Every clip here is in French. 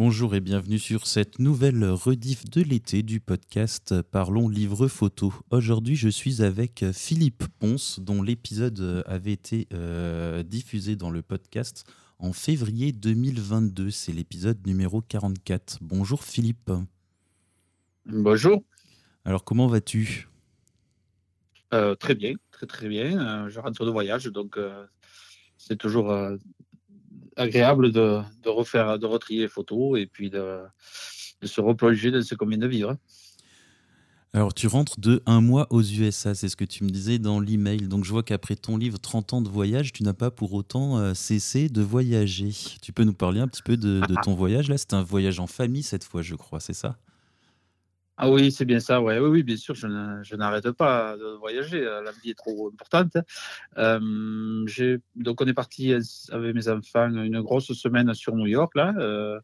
Bonjour et bienvenue sur cette nouvelle rediff de l'été du podcast Parlons Livre Photo. Aujourd'hui, je suis avec Philippe Ponce, dont l'épisode avait été euh, diffusé dans le podcast en février 2022. C'est l'épisode numéro 44. Bonjour Philippe. Bonjour. Alors, comment vas-tu? Euh, Très bien, très très bien. Euh, je rentre de voyage, donc c'est toujours agréable de, refaire, de retrier les photos et puis de, se replonger dans ce qu'on vient de vivre. Alors, tu rentres de un mois aux USA, c'est ce que tu me disais dans l'email. Donc, je vois qu'après ton livre 30 ans de voyage, tu n'as pas pour autant euh, cessé de voyager. Tu peux nous parler un petit peu de, de ton voyage? Là, c'est un voyage en famille cette fois, je crois, c'est ça? Ah oui, c'est bien ça. Oui, oui, bien sûr, je, n'arrête pas de voyager. Euh, la vie est trop importante. Euh, donc, on est parti avec mes enfants une grosse semaine sur New York, là. Euh,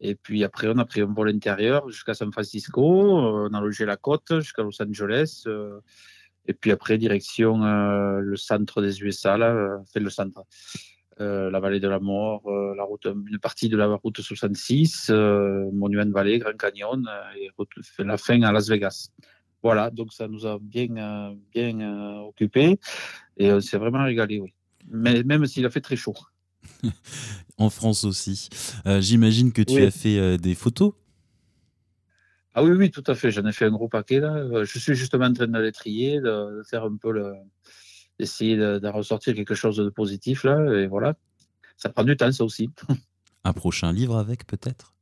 et puis après, on a pris un vol intérieur jusqu'à San Francisco. On a logé la côte jusqu'à Los Angeles. et puis après, direction le centre des USA, là, fait le centre. Euh, la vallée de la mort, euh, la route, une partie de la route 66, euh, Monument Valley, Grand Canyon et la fin à Las Vegas. Voilà, donc ça nous a bien, bien occupé et on s'est vraiment régalé, oui. Mais même s'il a fait très chaud. en France aussi. J'imagine que tu as fait des photos ah oui, oui, tout à fait. J'en ai fait un gros paquet là. Je suis justement en train de les trier, de faire un peu le, essayer de, ressortir quelque chose de positif là. Et voilà, ça prend du temps, ça aussi. Un prochain livre avec peut-être?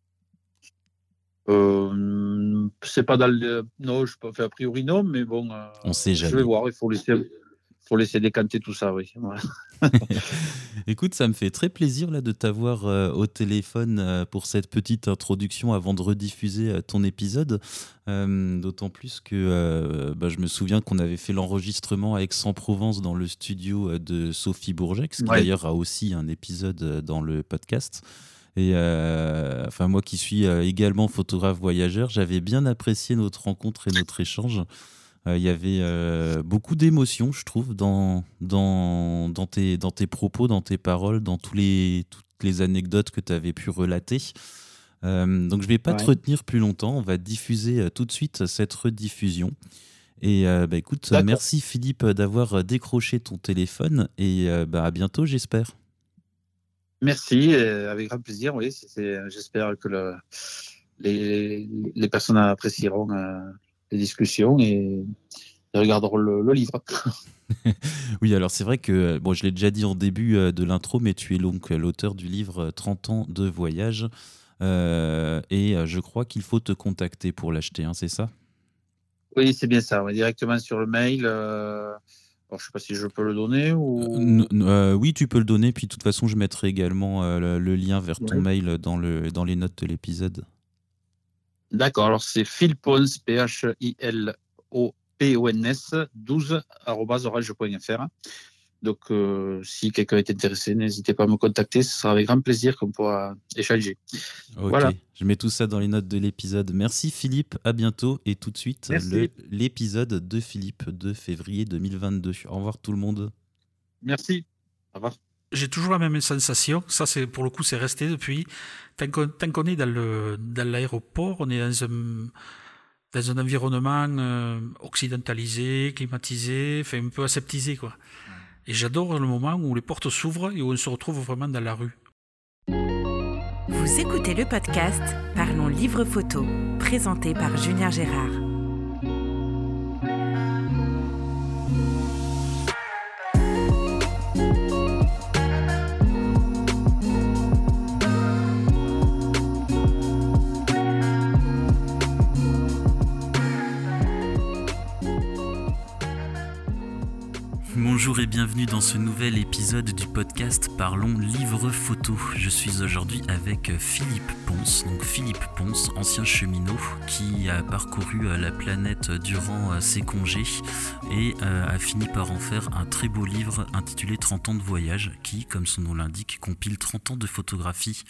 Euh, C'est pas dans le. Non, je peux faire a priori non, mais bon. Euh, On sait jamais. Je vais voir, il faut laisser faut laisser décanter tout ça, oui. Écoute, ça me fait très plaisir là de t'avoir euh, au téléphone euh, pour cette petite introduction avant de rediffuser euh, ton épisode. D'autant plus que bah, je me souviens qu'on avait fait l'enregistrement à Aix-en-Provence dans le studio de Sophie Bourget, qui d'ailleurs a aussi un épisode dans le podcast. Et enfin, moi qui suis également photographe voyageur, j'avais bien apprécié notre rencontre et notre échange. Euh, il y avait euh, beaucoup d'émotions, je trouve, dans, dans, dans, tes, dans tes propos, dans tes paroles, dans tous les, toutes les anecdotes que tu avais pu relater. Euh, donc je vais pas te retenir plus longtemps, on va diffuser tout de suite cette rediffusion. Et bah, écoute, merci Philippe d'avoir décroché ton téléphone et bah, à bientôt j'espère. Merci, avec grand plaisir, oui. J'espère que le, les, les, personnes apprécieront les discussions et, regarderont le, livre. oui, alors c'est vrai que bon, je l'ai déjà dit en début euh, de l'intro, mais tu es donc l'auteur du livre 30 ans de voyage. Euh, et euh, je crois qu'il faut te contacter pour l'acheter, hein, c'est ça? Oui, c'est bien ça. directement sur le mail. je ne sais pas si je peux le donner ou. oui, tu peux le donner. Puis de toute façon, je mettrai également le, lien vers ton mail dans, le, dans les notes de l'épisode. D'accord, alors c'est philpons, P-H-I-L-O-P-O-N-S, 12, orange.fr. Donc, euh, si quelqu'un est intéressé, n'hésitez pas à me contacter. Ce sera avec grand plaisir qu'on pourra échanger. Voilà. Je mets tout ça dans les notes de l'épisode. Merci Philippe, à bientôt. Et tout de suite, l'épisode de Philippe de février 2022. Au revoir tout le monde. Merci. Au revoir j'ai toujours la même sensation. Ça, c'est pour le coup, c'est resté depuis. Tant qu'on est dans le dans l'aéroport, on est dans un dans un environnement euh, occidentalisé, climatisé, fait un peu aseptisé, quoi. Et j'adore le moment où les portes s'ouvrent et où on se retrouve vraiment dans la rue. Vous écoutez le podcast Parlons Livre Photo, présenté par Julien Gérard. Bonjour et bienvenue dans ce nouvel épisode du podcast Parlons Livre Photo. Je suis aujourd'hui avec Philippe Ponce, donc Philippe Ponce, ancien cheminot qui a parcouru euh, la planète durant euh, ses congés et euh, a fini par en faire un très beau livre intitulé 30 ans de voyage qui, comme son nom l'indique, compile 30 ans de photographie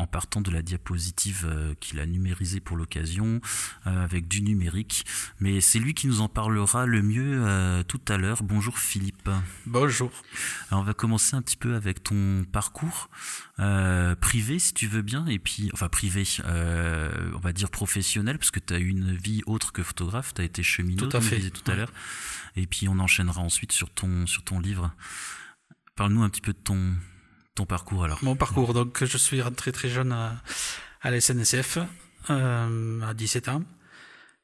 en partant de la diapositive qu'il a numérisée pour l'occasion, avec du numérique. Mais c'est lui qui nous en parlera le mieux tout à l'heure. Bonjour Philippe. Bonjour. Alors on va commencer un petit peu avec ton parcours privé, si tu veux bien, et puis, enfin privé, on va dire professionnel, parce que tu as eu une vie autre que photographe, tu as été cheminot, tout à comme fait. disais tout à l'heure. Et puis on enchaînera ensuite sur ton, sur ton livre. Parle-nous un petit peu de ton, ton parcours alors. Mon parcours, donc je suis rentré très jeune à, la SNCF, euh, à 17 ans.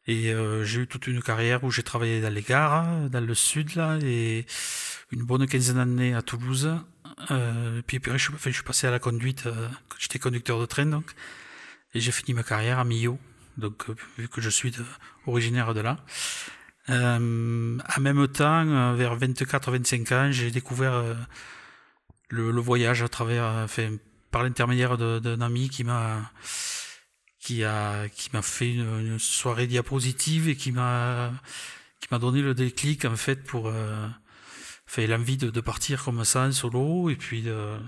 Et euh, j'ai eu toute une carrière où j'ai travaillé dans les gares, dans le sud, là, et une bonne quinzaine d'années à Toulouse. Euh, puis, puis je, suis, passé à la conduite, euh, j'étais conducteur de train, donc. Et j'ai fini ma carrière à Millau, donc vu que je suis originaire de là. En même temps, vers 24-25 ans, j'ai découvert le, le, voyage à travers, enfin, par l'intermédiaire d'un ami qui m'a qui a qui m'a fait une, une, soirée diapositive et qui m'a qui m'a donné le déclic en fait pour euh, fait l'envie de, de, partir comme ça en solo et puis de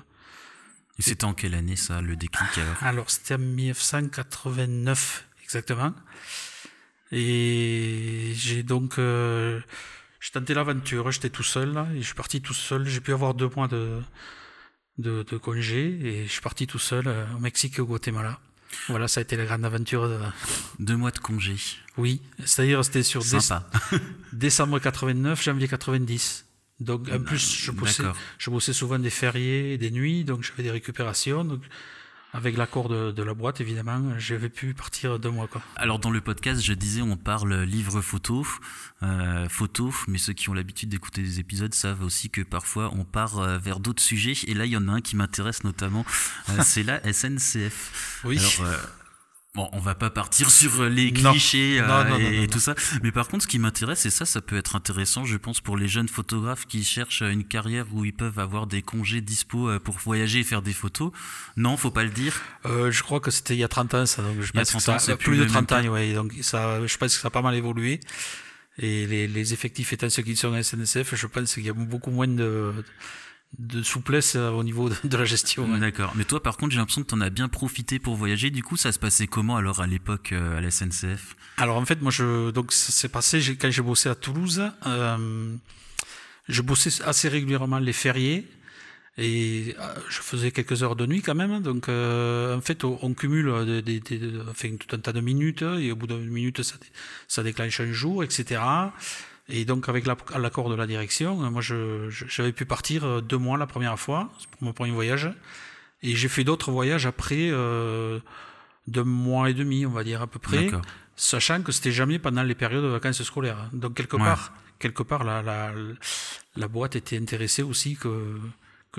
et c'était en quelle année ça le déclic alors? Alors c'était en 1989 exactement. Et j'ai donc euh, j'ai tenté l'aventure, j'étais tout seul là, et je suis parti tout seul. J'ai pu avoir deux mois de, de, de congé et je suis parti tout seul euh, au Mexique et au Guatemala. Voilà, ça a été la grande aventure. De... Deux mois de congé. Oui, c'est-à-dire c'était sur Sympa. décembre 89, janvier 90. Donc en plus, je bossais, je bossais souvent des fériés et des nuits, donc j'avais des récupérations. Donc, avec l'accord de, de, la boîte, évidemment, j'avais pu partir deux mois. Quoi. Alors dans le podcast, je disais, on parle livre photo, euh, photo, mais ceux qui ont l'habitude d'écouter des épisodes savent aussi que parfois on part euh, vers d'autres sujets. Et là, il y en a un qui m'intéresse notamment, euh, c'est la SNCF. Oui. Alors, Bon, on va pas partir sur les clichés non. Non, non, et, tout ça, mais par contre, ce qui m'intéresse, et ça, ça peut être intéressant, je pense, pour les jeunes photographes qui cherchent une carrière où ils peuvent avoir des congés dispo pour voyager et faire des photos. Non, faut pas le dire. Euh, je crois que c'était il y a 30 ans, ça. Donc je il y a 30 ans, ça, plus, plus de 30 ans, ouais. Donc ça, je pense que ça a pas mal évolué. Et les, les effectifs étant ceux qui sont à SNCF, je pense qu'il y a beaucoup moins de de souplesse au niveau de la gestion. Ouais. D'accord. Mais toi, par contre, j'ai l'impression que tu en as bien profité pour voyager. Du coup, ça se passait comment alors à l'époque euh, à la SNCF Alors en fait, moi, je donc ça s'est passé quand j'ai bossé à Toulouse. Euh, je bossais assez régulièrement les fériés et euh, je faisais quelques heures de nuit quand même. Donc euh, en fait, on, on cumule des, des, des, enfin, tout un tas de minutes et au bout d'une minute, ça, ça déclenche un jour, etc. Et donc, avec l'accord de la direction, moi, j'avais pu partir deux mois la première fois pour mon premier voyage. Et j'ai fait d'autres voyages après euh, deux mois et demi, on va dire à peu près, sachant que c'était jamais pendant les périodes de vacances scolaires. Donc, quelque Ouais. part, quelque part la, la, la boîte était intéressée aussi que,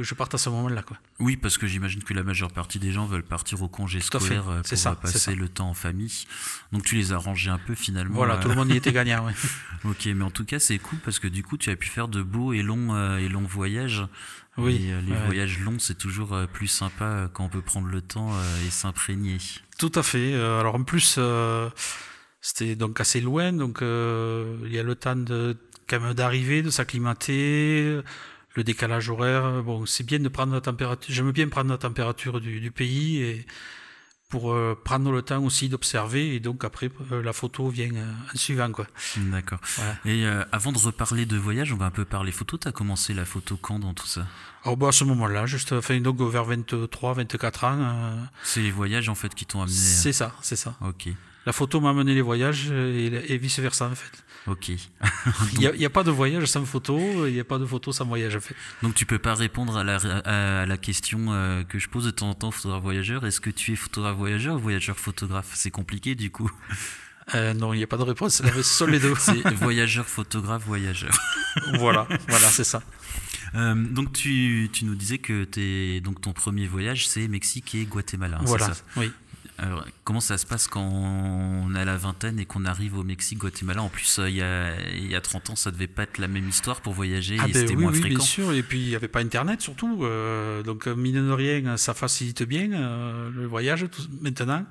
que je parte à ce moment-là. Quoi. Oui, parce que j'imagine que la majeure partie des gens veulent partir au congé scolaire euh, C'est pour ça, c'est passer ça. le temps en famille. Donc tu les as rangés un peu finalement. Voilà, euh, tout le monde y était gagnant. Ouais. Ok, mais en tout cas c'est cool parce que du coup tu as pu faire de beaux et longs euh, et longs voyages. Oui, Et, euh, les ouais. voyages longs c'est toujours euh, plus sympa quand on peut prendre le temps et s'imprégner. Tout à fait. Alors en plus, c'était donc assez loin, donc il y a le temps de quand même d'arriver, de s'acclimater, le décalage horaire. Bon, c'est bien de prendre la température. J'aime bien prendre la température du, du pays et pour euh, prendre le temps aussi d'observer et donc après euh, la photo vient euh, en suivant quoi. D'accord. Voilà. Et euh, avant de reparler de voyage, on va un peu parler photo. T'as commencé la photo quand dans tout ça? Alors bah, à ce moment-là, juste enfin donc vers 23, 24 ans, euh, C'est les voyages en fait qui t'ont amené. euh, c'est ça, c'est ça. Ok, La photo m'a amené les voyages et, et vice versa en fait. Ok. Il n'y a, pas de voyage sans photo, il n'y a pas de photo sans voyage en fait. Donc tu peux pas répondre à la, à la question euh, que je pose de temps en temps, photographe voyageur. Est-ce que tu es photographe voyageur ou voyageur photographe? C'est compliqué du coup. Euh, non, il n'y a pas de réponse, c'est seul les deux. C'est voyageur photographe voyageur. voilà, voilà, c'est ça. Euh, donc tu, tu nous disais que donc ton premier voyage c'est Mexique et Guatemala. voilà, ça? oui. Alors, comment ça se passe quand on a la vingtaine et qu'on arrive au Mexique, Guatemala? En plus, euh, il y, a, il y a 30 ans, ça devait pas être la même histoire pour voyager Ah et ben c'était oui, moins oui, fréquent. bien sûr. Et puis il n'y avait pas Internet surtout. euh, donc euh, mine de rien, ça facilite bien euh, le voyage tout, maintenant.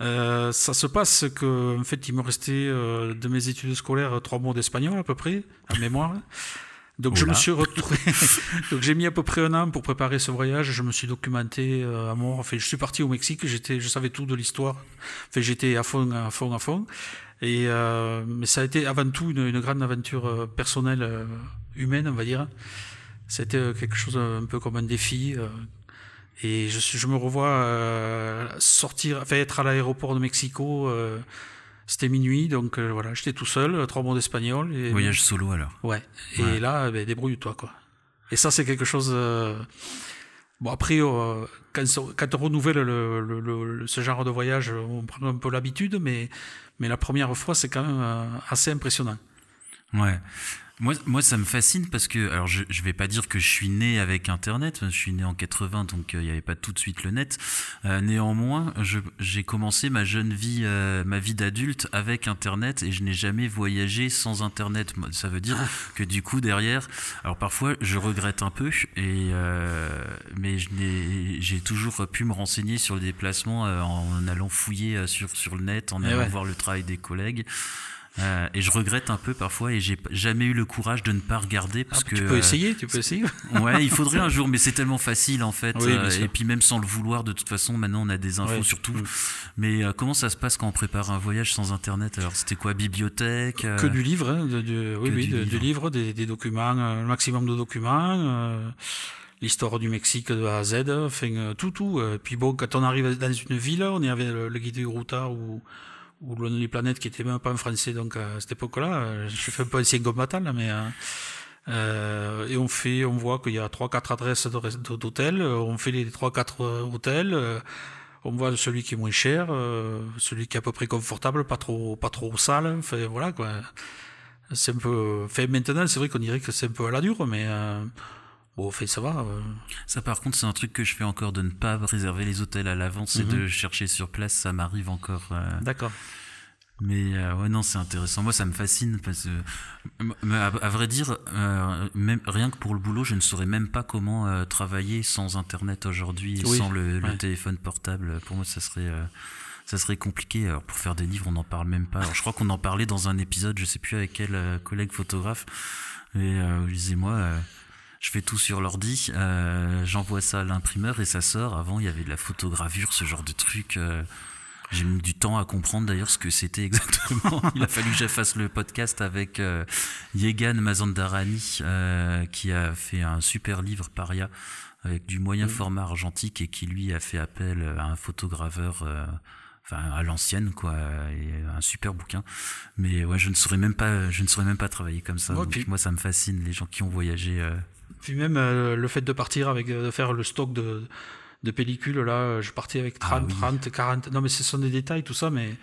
Euh, ça se passe que en fait il me restait de mes études scolaires trois mots d'espagnol à peu près en mémoire. Donc je me suis retrouvé. Donc j'ai mis à peu près un an pour préparer ce voyage. Je me suis documenté euh, à mort. Enfin, je suis parti au Mexique. J'étais, je savais tout de l'histoire. Enfin, j'étais à fond, à fond, à fond. Et euh, mais ça a été avant tout une, une grande aventure euh, personnelle, euh, humaine, on va dire. C'était quelque chose un peu comme un défi. et je, je me revois sortir, enfin être à l'aéroport de Mexico. C'était minuit, donc voilà, j'étais tout seul, trois mois d'espagnol. Et, Voyage solo alors. Ouais. Et Ouais. là, ben, débrouille-toi quoi. Et ça, c'est quelque chose. euh, Bon après, euh, quand, on renouvelle le, le- le- le- ce genre de voyage, on prend un peu l'habitude, mais mais la première fois, c'est quand même euh, assez impressionnant. Ouais. Moi, moi, ça me fascine parce que, alors, je, je vais pas dire que je suis né avec Internet. Je suis né en 80, donc euh, il n'y avait pas tout de suite le net. Euh, néanmoins, j'ai commencé ma jeune vie, euh, ma vie d'adulte avec Internet et je n'ai jamais voyagé sans Internet. Ça veut dire que du coup derrière, alors parfois je regrette un peu et euh, mais je n'ai, j'ai toujours pu me renseigner sur les déplacements euh, en allant fouiller euh, sur sur le net, en Eh allant ouais. voir le travail des collègues. Euh, et je regrette un peu parfois et j'ai jamais eu le courage de ne pas regarder parce Ah, que tu peux euh, essayer, tu peux essayer. ouais il faudrait un jour mais c'est tellement facile en fait Oui, euh, et puis même sans le vouloir de toute façon maintenant on a des infos Ouais. sur tout Mm. mais euh, comment ça se passe quand on prépare un voyage sans internet? Alors c'était quoi? Bibliothèque Que du livre, hein, de, de- oui, oui, du de- livre. du livre, des, des documents, le maximum de documents, euh, l'histoire du Mexique de A à Z, enfin tout, tout. euh. Puis bon, quand on arrive dans une ville, on est avec le, le guide du routard ou ou Lonely Planet qui était même pas en français, donc à cette époque-là, euh, je fais un peu ancien combattant là, mais euh, euh, et on fait, on voit qu'il y a trois quatre adresses d'hôtels, euh, on fait les trois quatre euh, hôtels. on voit celui qui est moins cher, celui qui est à peu près confortable, pas trop, pas trop sale. Enfin, voilà quoi. C'est un peu. Fait maintenant, c'est vrai qu'on dirait que c'est un peu à la dure, mais bon, fait ça va. euh. ça par contre c'est un truc que je fais encore de ne pas réserver les hôtels à l'avance et Mhm. de chercher sur place ça m'arrive encore euh, D'accord. Mais euh, ouais, non, c'est intéressant. Moi, ça me fascine parce que, à, à vrai dire, même rien que pour le boulot, je ne saurais même pas comment travailler sans Internet aujourd'hui Oui, sans le, le ouais. téléphone portable. Pour moi, ça serait, ça serait compliqué. Alors, pour faire des livres, on n'en parle même pas. Alors, je crois qu'on en parlait dans un épisode, je sais plus avec quel collègue photographe. Et euh, je disais, moi, euh, je fais tout sur l'ordi, euh, j'envoie ça à l'imprimeur et ça sort. Avant, il y avait de la photogravure, ce genre de truc. euh, j'ai mis du temps à comprendre d'ailleurs ce que c'était exactement. Il a fallu que je fasse le podcast avec euh, Yegan Mazandarani, euh, qui a fait un super livre Paria avec du moyen format argentique et qui lui a fait appel à un photograveur. euh, Enfin, à l'ancienne, quoi, et un super bouquin. Mais ouais, je ne saurais même pas, je ne saurais même pas travailler comme ça. Ouais, Donc, puis- moi, ça me fascine, les gens qui ont voyagé. euh, Puis même euh, le fait de partir avec, euh, de faire le stock de, de pellicules, là, euh, je partais avec 30, Ah oui. 30, 40. Non, mais ce sont des détails, tout ça, mais.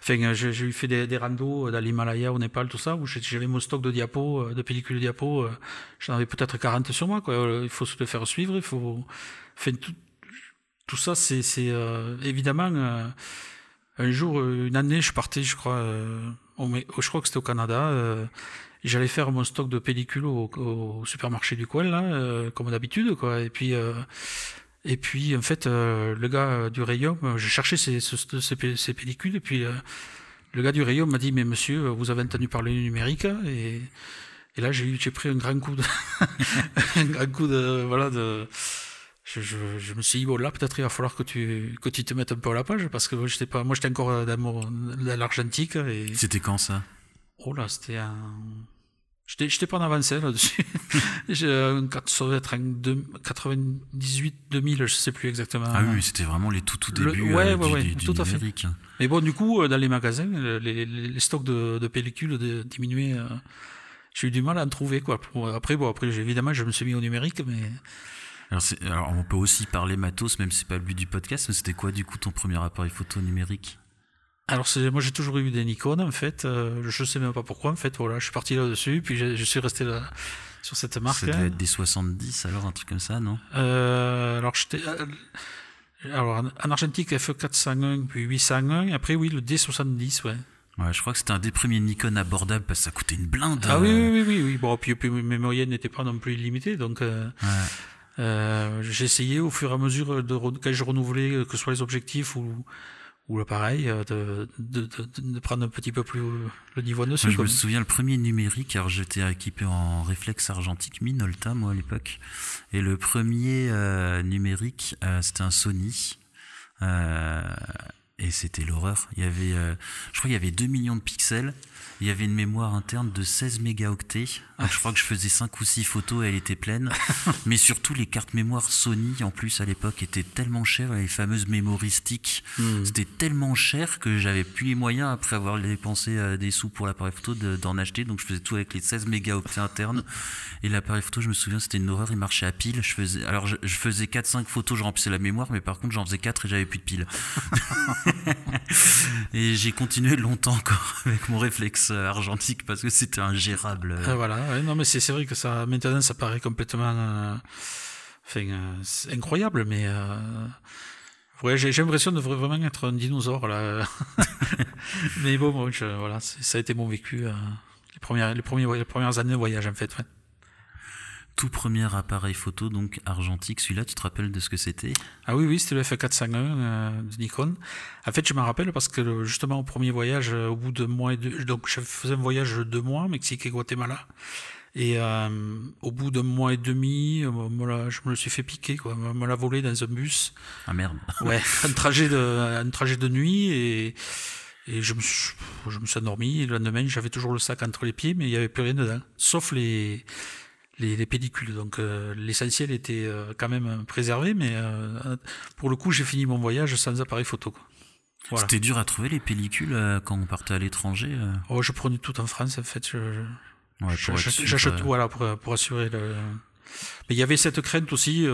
Enfin, j'ai eu fait des, des randos dans l'Himalaya, au Népal, tout ça, où j'avais mon stock de diapos, de pellicules diapos. J'en avais peut-être 40 sur moi, quoi. Il faut se le faire suivre, il faut. Enfin, tout, tout ça, c'est c'est, euh, évidemment. euh, un jour, une année, je partais, je crois, euh, au je crois que c'était au Canada. J'allais faire mon stock de pellicules au, au supermarché du coin, là, euh, comme d'habitude, quoi. Et puis, euh, et puis, en fait, euh, le gars du rayon, je cherchais ces, ce- ces, pe- ces pellicules, et puis le gars du rayon m'a dit, mais monsieur, vous avez entendu parler du numérique? Et, et là, j'ai pris un grand coup de, un grand coup de, voilà, de. Je, je, je me suis dit, bon, là, peut-être il va falloir que tu, que tu te mettes un peu à la page, parce que moi, j'étais pas, moi, j'étais encore dans, dans l'argentique, et. C'était quand ça? Oh là, c'était un. J'étais, j'étais pas en avancé là-dessus. J'ai, euh, quand- ça doit être en deux- 98, 2000, je sais plus exactement. Ah oui, c'était vraiment les tout tout Le- débuts ouais, euh, ouais, du, ouais, du- du tout à fait. Mais bon, du coup, euh, dans les magasins, euh, les, les, les stocks de, de pellicules de- diminuaient. euh, J'ai eu du mal à en trouver, quoi. Après, bon, après, évidemment, je me suis mis au numérique, mais. Alors, alors, on peut aussi parler matos, même si c'est pas le but du podcast, mais c'était quoi du coup ton premier appareil photo numérique Alors, moi, j'ai toujours eu des Nikon, en fait. Euh, je sais même pas pourquoi, en fait. Voilà, je suis parti là-dessus, puis je, je suis resté là, sur cette marque. Ça devait être des 70, alors un truc comme ça, non? Euh, alors, j'étais. euh, alors, en, en argentique, F401, puis 801. Après, oui, le D70, ouais. Ouais, je crois que c'était un des premiers Nikon abordables parce que ça coûtait une blinde. Ah oui, euh, oui, oui, oui, oui. Bon, puis, puis mes moyennes n'étaient pas non plus illimitées, donc. Euh, ouais. euh, essayé au fur et à mesure de quand je renouvelais, que ce soit les objectifs ou, ou l'appareil, euh, de, de, de, de, prendre un petit peu plus le niveau dessus. Je me souviens le premier numérique, alors j'étais équipé en réflexe argentique Minolta, moi à l'époque. Et le premier euh, numérique, euh, c'était un Sony. Euh, et c'était l'horreur. Il y avait, je crois qu'il y avait 2 millions de pixels. Il y avait une mémoire interne de 16 mégaoctets. Je crois que je faisais 5 ou 6 photos et elle était pleine. Mais surtout, les cartes mémoire Sony, en plus, à l'époque, étaient tellement chères. Les fameuses mémoristiques, mmh. c'était tellement cher que j'avais plus les moyens, après avoir dépensé euh, des sous pour l'appareil photo, d'en acheter. Donc je faisais tout avec les 16 mégaoctets internes. Et l'appareil photo, je me souviens, c'était une horreur. Il marchait à pile. Je faisais, alors je, je faisais 4-5 photos, je remplissais la mémoire. Mais par contre, j'en faisais 4 et j'avais plus de piles. et j'ai continué longtemps encore avec mon réflexe argentique parce que c'était ingérable. Ah, voilà, non mais c'est vrai que ça maintenant ça paraît complètement euh, euh, incroyable, mais euh, ouais, j'ai l'impression de vraiment être un dinosaure là. mais bon, voilà, ça a été mon vécu les premières les premières années de voyage en fait. Tout premier appareil photo, donc argentique. Celui-là, tu te rappelles de ce que c'était? Ah oui, oui, c'était le F451 euh, de Nikon. En fait, je me rappelle parce que justement, au premier voyage, euh, au bout de mois et deux, donc je faisais un voyage de deux mois, Mexique et Guatemala. Et euh, au bout d'un mois et demi, je me le suis fait piquer, quoi. On me l'a volé dans un bus. Ah merde. Ouais, un trajet de, un trajet de nuit et, et je me suis, je me suis endormi. Et le lendemain, j'avais toujours le sac entre les pieds, mais il n'y avait plus rien dedans. Sauf les, les, les pellicules. Donc euh, l'essentiel était euh, quand même préservé, mais euh, pour le coup, j'ai fini mon voyage sans appareil photo. Voilà. C'était dur à trouver les pellicules quand on partait à l'étranger Oh, je prenais tout en France en fait. Je, ouais, J'achète tout voilà, pour, pour assurer le. Mais il y avait cette crainte aussi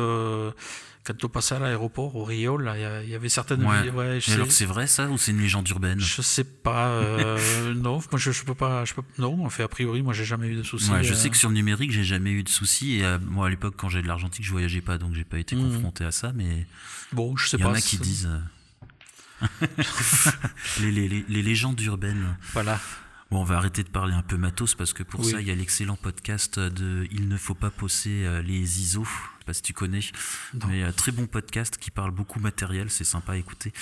quand on passait à l'aéroport, au Rio, là, il y, avait certaines. Ouais. ouais alors c'est vrai ça ou c'est une légende urbaine? Je sais pas. Euh, non, moi je, je, peux pas. Je peux, non, en fait, a priori, moi j'ai jamais eu de soucis. Ouais, je euh... sais que sur le numérique, j'ai jamais eu de soucis. Et euh, moi, à l'époque, quand j'ai de l'argentique, je voyageais pas, donc j'ai pas été mmh. confronté à ça. Mais bon, je sais pas. Il y en a qui disent. Les, les, les, les légendes urbaines. Voilà. Bon, on va arrêter de parler un peu matos parce que pour oui. ça, il y a l'excellent podcast de Il ne faut pas poser les ISO. Je sais pas si tu connais, non. mais euh, très bon podcast qui parle beaucoup matériel, c'est sympa à écouter.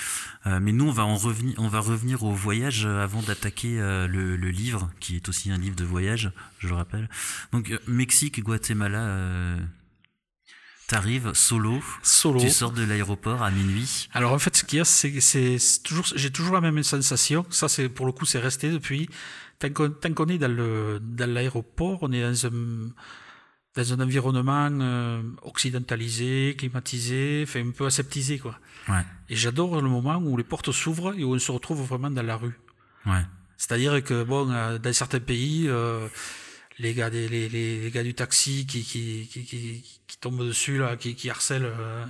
Euh, mais nous, on va en revenir, on va revenir au voyage avant d'attaquer euh, le, le, livre, qui est aussi un livre de voyage, je le rappelle. Donc Mexique, Guatemala. T'arrives solo, solo, tu sors de l'aéroport à minuit. Alors en fait, ce qu'il y a, c'est toujours, j'ai toujours la même sensation. Ça, c'est pour le coup, c'est resté depuis. Tant qu'on, est dans l'aéroport, on est dans un dans un environnement euh, occidentalisé, climatisé, fait un peu aseptisé quoi. Ouais. Et j'adore le moment où les portes s'ouvrent et où on se retrouve vraiment dans la rue. Ouais. C'est-à-dire que bon, euh, dans certains pays. Euh, les gars des les, les, gars du taxi qui qui, qui, qui, qui tombent dessus là qui, qui harcèlent euh,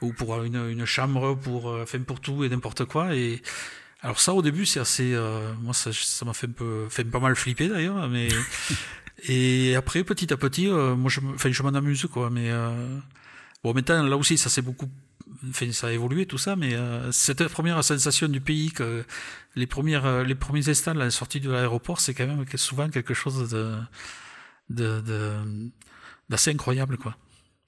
ou pour une, une chambre pour euh, enfin pour tout et n'importe quoi. Et alors ça au début c'est assez euh, moi ça ça m'a fait un peu fait pas mal flipper d'ailleurs mais et après petit à petit moi je enfin je m'en amuse quoi mais bon maintenant là aussi ça c'est beaucoup Ça a évolué tout ça, mais euh, cette première sensation du pays les premières, les premiers instants la sortie de l'aéroport, c'est quand même souvent quelque chose de, de d'assez incroyable, quoi.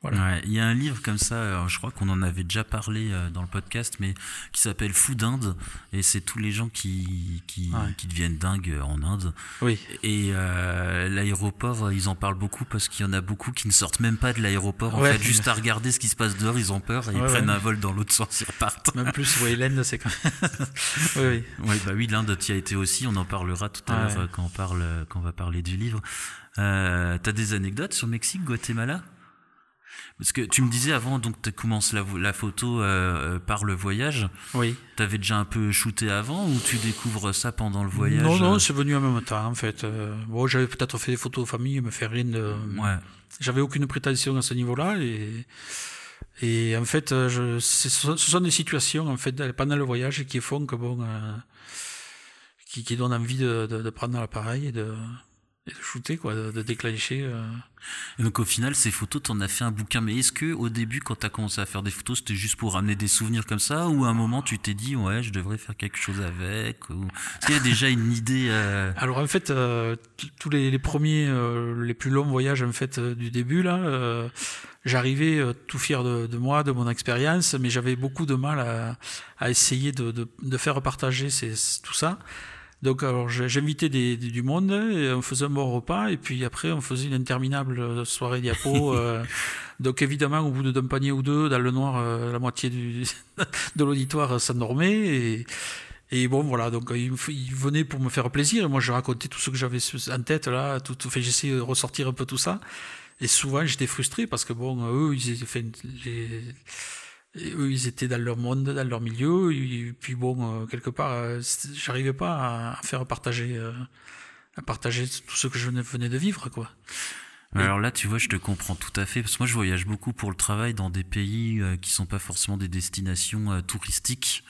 Voilà. Ouais, il y a un livre comme ça, je crois qu'on en avait déjà parlé dans le podcast, mais qui s'appelle Fou d'Inde, et c'est tous les gens qui qui, ouais. qui, deviennent dingues en Inde. Oui. Et euh, l'aéroport, ils en parlent beaucoup parce qu'il y en a beaucoup qui ne sortent même pas de l'aéroport. En fait, juste à regarder ce qui se passe dehors, ils ont peur et ils prennent un vol dans l'autre sens, ils repartent. Même plus, oui, l'Inde, c'est quand même. oui, oui. Oui, bah oui, l'Inde, tu y as été aussi. On en parlera tout à l'heure quand on parle, quand on va parler du livre. Euh, T'as des anecdotes sur Mexique, Guatemala? Parce que tu me disais avant, donc tu commences la, la photo euh, par le voyage. Oui. T'avais déjà un peu shooté avant ou tu découvres ça pendant le voyage Non, non, c'est venu en même temps en fait. Euh, bon, j'avais peut-être fait des photos aux familles, mais fait rien de. Ouais. J'avais aucune prétention à ce niveau-là et. Et en fait, je, ce sont des situations en fait pendant le voyage qui font que bon, euh, qui, qui donnent envie de, de, de prendre l'appareil et de, et de shooter quoi, de, de déclencher. Euh... Et donc au final, ces photos, t'en as fait un bouquin. Mais est-ce que au début, quand t'as commencé à faire des photos, c'était juste pour ramener des souvenirs comme ça, ou à un moment tu t'es dit ouais, je devrais faire quelque chose avec, ou est-ce qu'il y a déjà une idée euh... Alors en fait, euh, tous les, les premiers, euh, les plus longs voyages en fait du début là, j'arrivais euh, tout fier de, de, moi, de mon expérience, mais j'avais beaucoup de mal à, à essayer de, de, de, faire partager ces, tout ça. Donc alors j'invitais du monde, et on faisait un bon repas, et puis après on faisait une interminable soirée diapo. euh, donc évidemment, au bout d'un panier ou deux, dans le noir, euh, la moitié du, de l'auditoire s'endormait. Et, et bon, voilà, donc il, il, venait pour me faire plaisir, et moi je racontais tout ce que j'avais en tête, là, tout, j'essayais de ressortir un peu tout ça. Et souvent j'étais frustré parce que bon, eux, ils fait les eux, ils étaient dans leur monde, dans leur milieu, et puis bon, euh, quelque part, euh, j'arrivais pas à faire partager, euh, à partager tout ce que je venais de vivre, quoi. Alors là, tu vois, je te comprends tout à fait, parce que moi, je voyage beaucoup pour le travail dans des pays qui sont pas forcément des destinations touristiques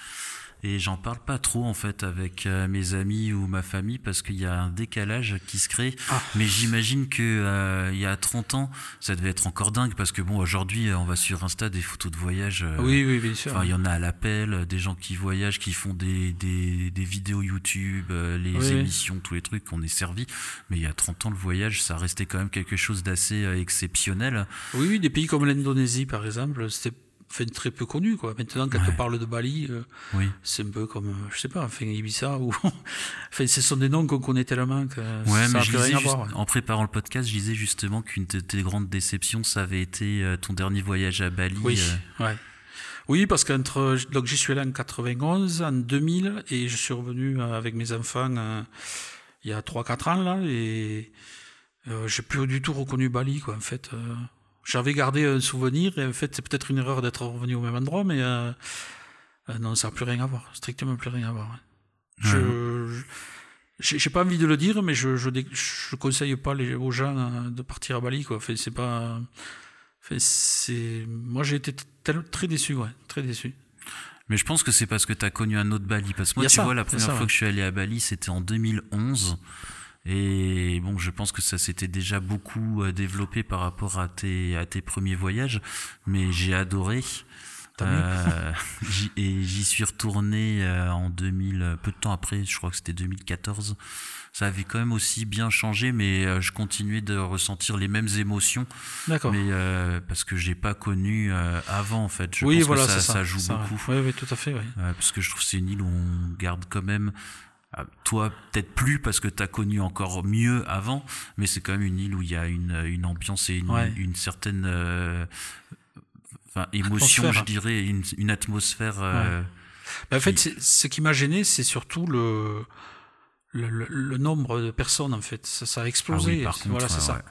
et j'en parle pas trop en fait avec euh, mes amis ou ma famille parce qu'il y a un décalage qui se crée. Ah. Mais j'imagine que euh, il y a 30 ans, ça devait être encore dingue parce que bon, aujourd'hui, on va sur Insta des photos de voyage. Euh, oui, oui, bien sûr. Enfin, il y en a à l'appel, des gens qui voyagent, qui font des, des, des vidéos YouTube, euh, les oui. émissions, tous les trucs qu'on est servi. Mais il y a 30 ans, le voyage, ça restait quand même quelque chose d'assez exceptionnel. Oui, oui, des pays comme l'Indonésie, par exemple, c'était enfin, très peu connu quoi. Maintenant quand ouais. on parle de Bali, euh, oui. c'est un peu comme je sais pas, enfin Ibiza ou enfin ce sont des noms qu'on connaît tellement que ouais, ça mais je rien juste, à voir. Ouais. En préparant le podcast, je disais justement qu'une de tes grandes déceptions, ça avait été euh, ton dernier voyage à Bali. Oui, euh... ouais. Oui, parce qu'entre donc j'y suis allé en 91, en 2000 et je suis revenu euh, avec mes enfants euh, il y a 3-4 ans là et euh, j'ai plus du tout reconnu Bali quoi en fait. J'avais gardé un souvenir et en fait c'est peut-être une erreur d'être revenu au même endroit mais euh, euh, non ça n'a plus rien à voir. Strictement plus rien à voir ouais. je j'ai pas envie de le dire mais je je, je conseille pas les, aux gens euh, de partir à Bali quoi. C'est pas c'est moi j'ai été très déçu ouais très déçu. Mais je pense que c'est parce que tu as connu un autre Bali parce que moi tu ça, vois la première ça, fois ouais. que je suis allé à Bali c'était en 2011 et bon, je pense que ça s'était déjà beaucoup euh, développé par rapport à tes, à tes premiers voyages, mais j'ai adoré. Euh, et j'y suis retourné euh, en 2000, peu de temps après, je crois que c'était 2014. Ça avait quand même aussi bien changé, mais je continuais de ressentir les mêmes émotions. D'accord. Mais euh, parce que j'ai pas connu avant, en fait. Je oui, pense voilà, que ça, ça, ça, joue ça, beaucoup. Oui, oui, tout à fait. Oui. parce que je trouve que c'est une île où on garde quand même toi peut-être plus parce que tu as connu encore mieux avant mais c'est quand même une île où il y a une, une ambiance et une, ouais. une certaine euh, enfin, émotion je dirais une, une atmosphère euh, bah, en fait ce qui m'a gêné c'est surtout le le, le le, nombre de personnes en fait. Ça, ça a explosé. Ah oui, voilà contre, c'est ouais. ça.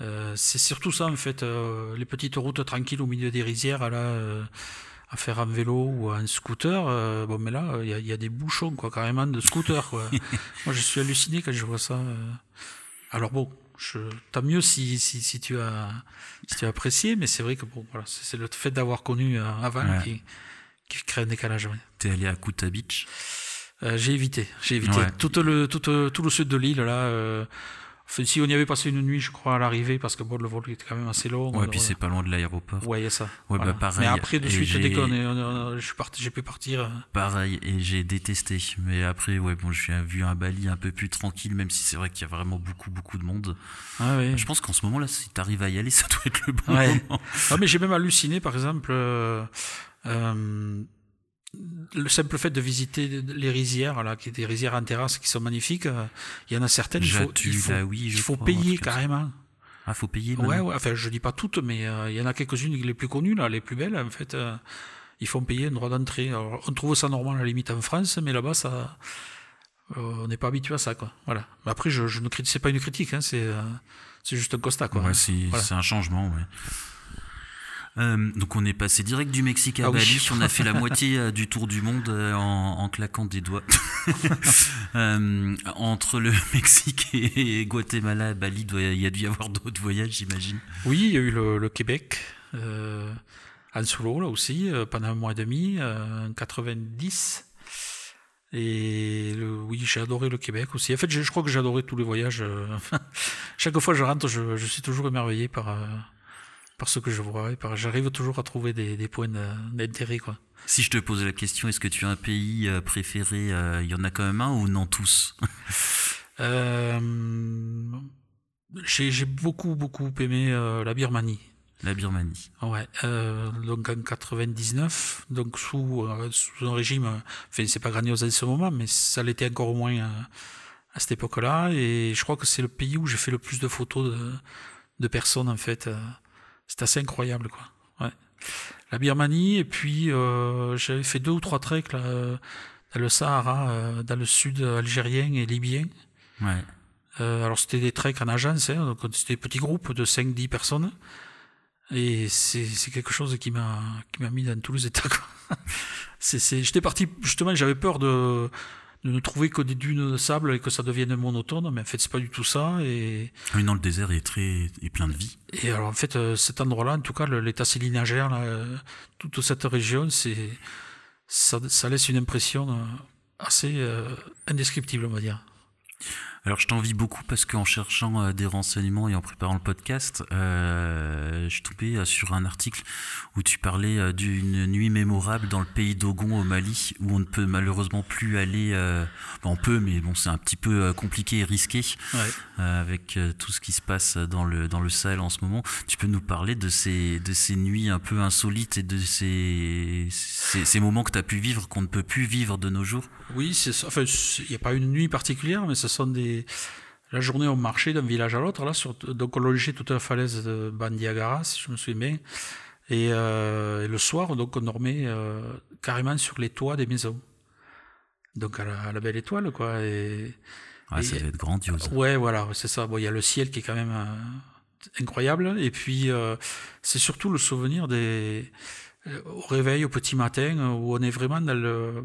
euh, c'est surtout ça en fait les petites routes tranquilles au milieu des rizières là à faire en vélo ou en scooter, euh, bon, mais là, il y, y, a des bouchons, quoi, carrément de scooter, quoi. Moi, je suis halluciné quand je vois ça. Euh. Alors bon, je, tant mieux si, si, si, tu as, si tu as apprécié, mais c'est vrai que bon, voilà, c'est le fait d'avoir connu euh, avant ouais. qui, qui crée un décalage. Ouais. T'es allé à Kuta Beach? Euh, J'ai évité, j'ai évité. Ouais. Tout, le, tout, tout le sud de l'île, là, euh, Enfin, si on y avait passé une nuit, je crois, à l'arrivée, parce que bon, le vol était quand même assez long. Ouais, puis c'est pas loin de l'aéroport. Ouais, il y a ça. Ouais, voilà. bah pareil. Mais après, de suite, est, on, on, je suis parti, j'ai pu partir. euh. Pareil, et j'ai détesté. Mais après, ouais, bon, j'ai vu un Bali un peu plus tranquille, même si c'est vrai qu'il y a vraiment beaucoup, beaucoup de monde. Ah, ouais. Je pense qu'en ce moment-là, si t'arrives à y aller, ça doit être le bon ouais. moment. Ah, mais j'ai même halluciné, par exemple, euh, euh, le simple fait de visiter les rizières, là, qui des rizières en terrasse qui sont magnifiques, euh, il y en a certaines, il faut, tu, il faut, là, oui, il faut crois, payer carrément. Ah, faut payer. Ouais, ouais, enfin, je dis pas toutes, mais euh, il y en a quelques-unes les plus connues, là, les plus belles, en fait. Euh, ils font payer un droit d'entrée. On trouve ça normal à la limite en France, mais là-bas, ça, euh, on n'est pas habitué à ça, quoi. Voilà. Mais après, je, je ne critique, c'est pas une critique, hein, c'est, c'est juste un constat, quoi. Ouais, c'est, voilà. c'est un changement, ouais. Euh, donc on est passé direct du Mexique à ah Bali, oui. on a fait la moitié euh, du tour du monde euh, en, en, claquant des doigts. Euh, entre le Mexique et Guatemala à Bali, il y a dû y avoir d'autres voyages, j'imagine. Oui, il y a eu le, le Québec, euh, en solo là aussi, pendant un mois et demi, en 90. Et le, oui, j'ai adoré le Québec aussi. En fait, je, je crois que j'ai adoré tous les voyages. chaque fois que je rentre, je, je suis toujours émerveillé par, par ce que je vois. Et par, j'arrive toujours à trouver des, des points d'intérêt, quoi. Si je te pose la question, est-ce que tu as un pays euh, préféré euh, Il y en a quand même un ou non tous? Euh, j'ai, j'ai beaucoup, beaucoup aimé euh, la Birmanie. La Birmanie. Ouais, euh, donc en 99, donc sous, sous un régime, enfin c'est pas grandiose à ce moment, mais ça l'était encore au moins à cette époque-là. Et je crois que c'est le pays où j'ai fait le plus de photos de, de personnes en fait. C'est assez incroyable quoi. Ouais. La Birmanie et puis euh, j'avais fait deux ou trois treks là, dans le Sahara, dans le sud algérien et libyen. Ouais. Euh, alors c'était des treks en agence, hein, donc c'était des petits groupes de 5-10 personnes. Et c'est quelque chose qui m'a qui m'a mis dans tous les états. c'est J'étais parti justement, j'avais peur de, de ne trouver que des dunes de sable et que ça devienne monotone, mais en fait c'est pas du tout ça. Et oui, non, le désert est très est plein de vie. Et alors en fait euh, cet endroit-là, en tout cas l'état sélinagère, euh, toute cette région, c'est ça, ça, laisse une impression assez indescriptible, on va dire. Alors je t'envie beaucoup parce qu'en cherchant euh, des renseignements et en préparant le podcast, euh, je suis tombé euh, sur un article où tu parlais d'une nuit mémorable dans le pays d'Ogon au Mali où on ne peut malheureusement plus aller. Euh, on peut, mais bon, c'est un petit peu compliqué et risqué ouais. avec tout ce qui se passe dans le dans le Sahel en ce moment. Tu peux nous parler de ces de ces nuits un peu insolites et de ces ces, ces moments que tu as pu vivre qu'on ne peut plus vivre de nos jours? Oui, c'est enfin il n'y a pas une nuit particulière, mais ce sont des la journée, on marchait d'un village à l'autre. Là, sur, donc, on longeait toute la falaise de Bandiagara, si je me souviens bien. Et, euh, le soir, donc, on dormait euh, carrément sur les toits des maisons. Donc, à la, belle étoile, quoi. Et, ça devait être grandiose. Ouais, voilà, c'est ça. Bon, il y a le ciel qui est quand même euh, incroyable. Et puis, c'est surtout le souvenir des. au réveil, au petit matin, où on est vraiment dans le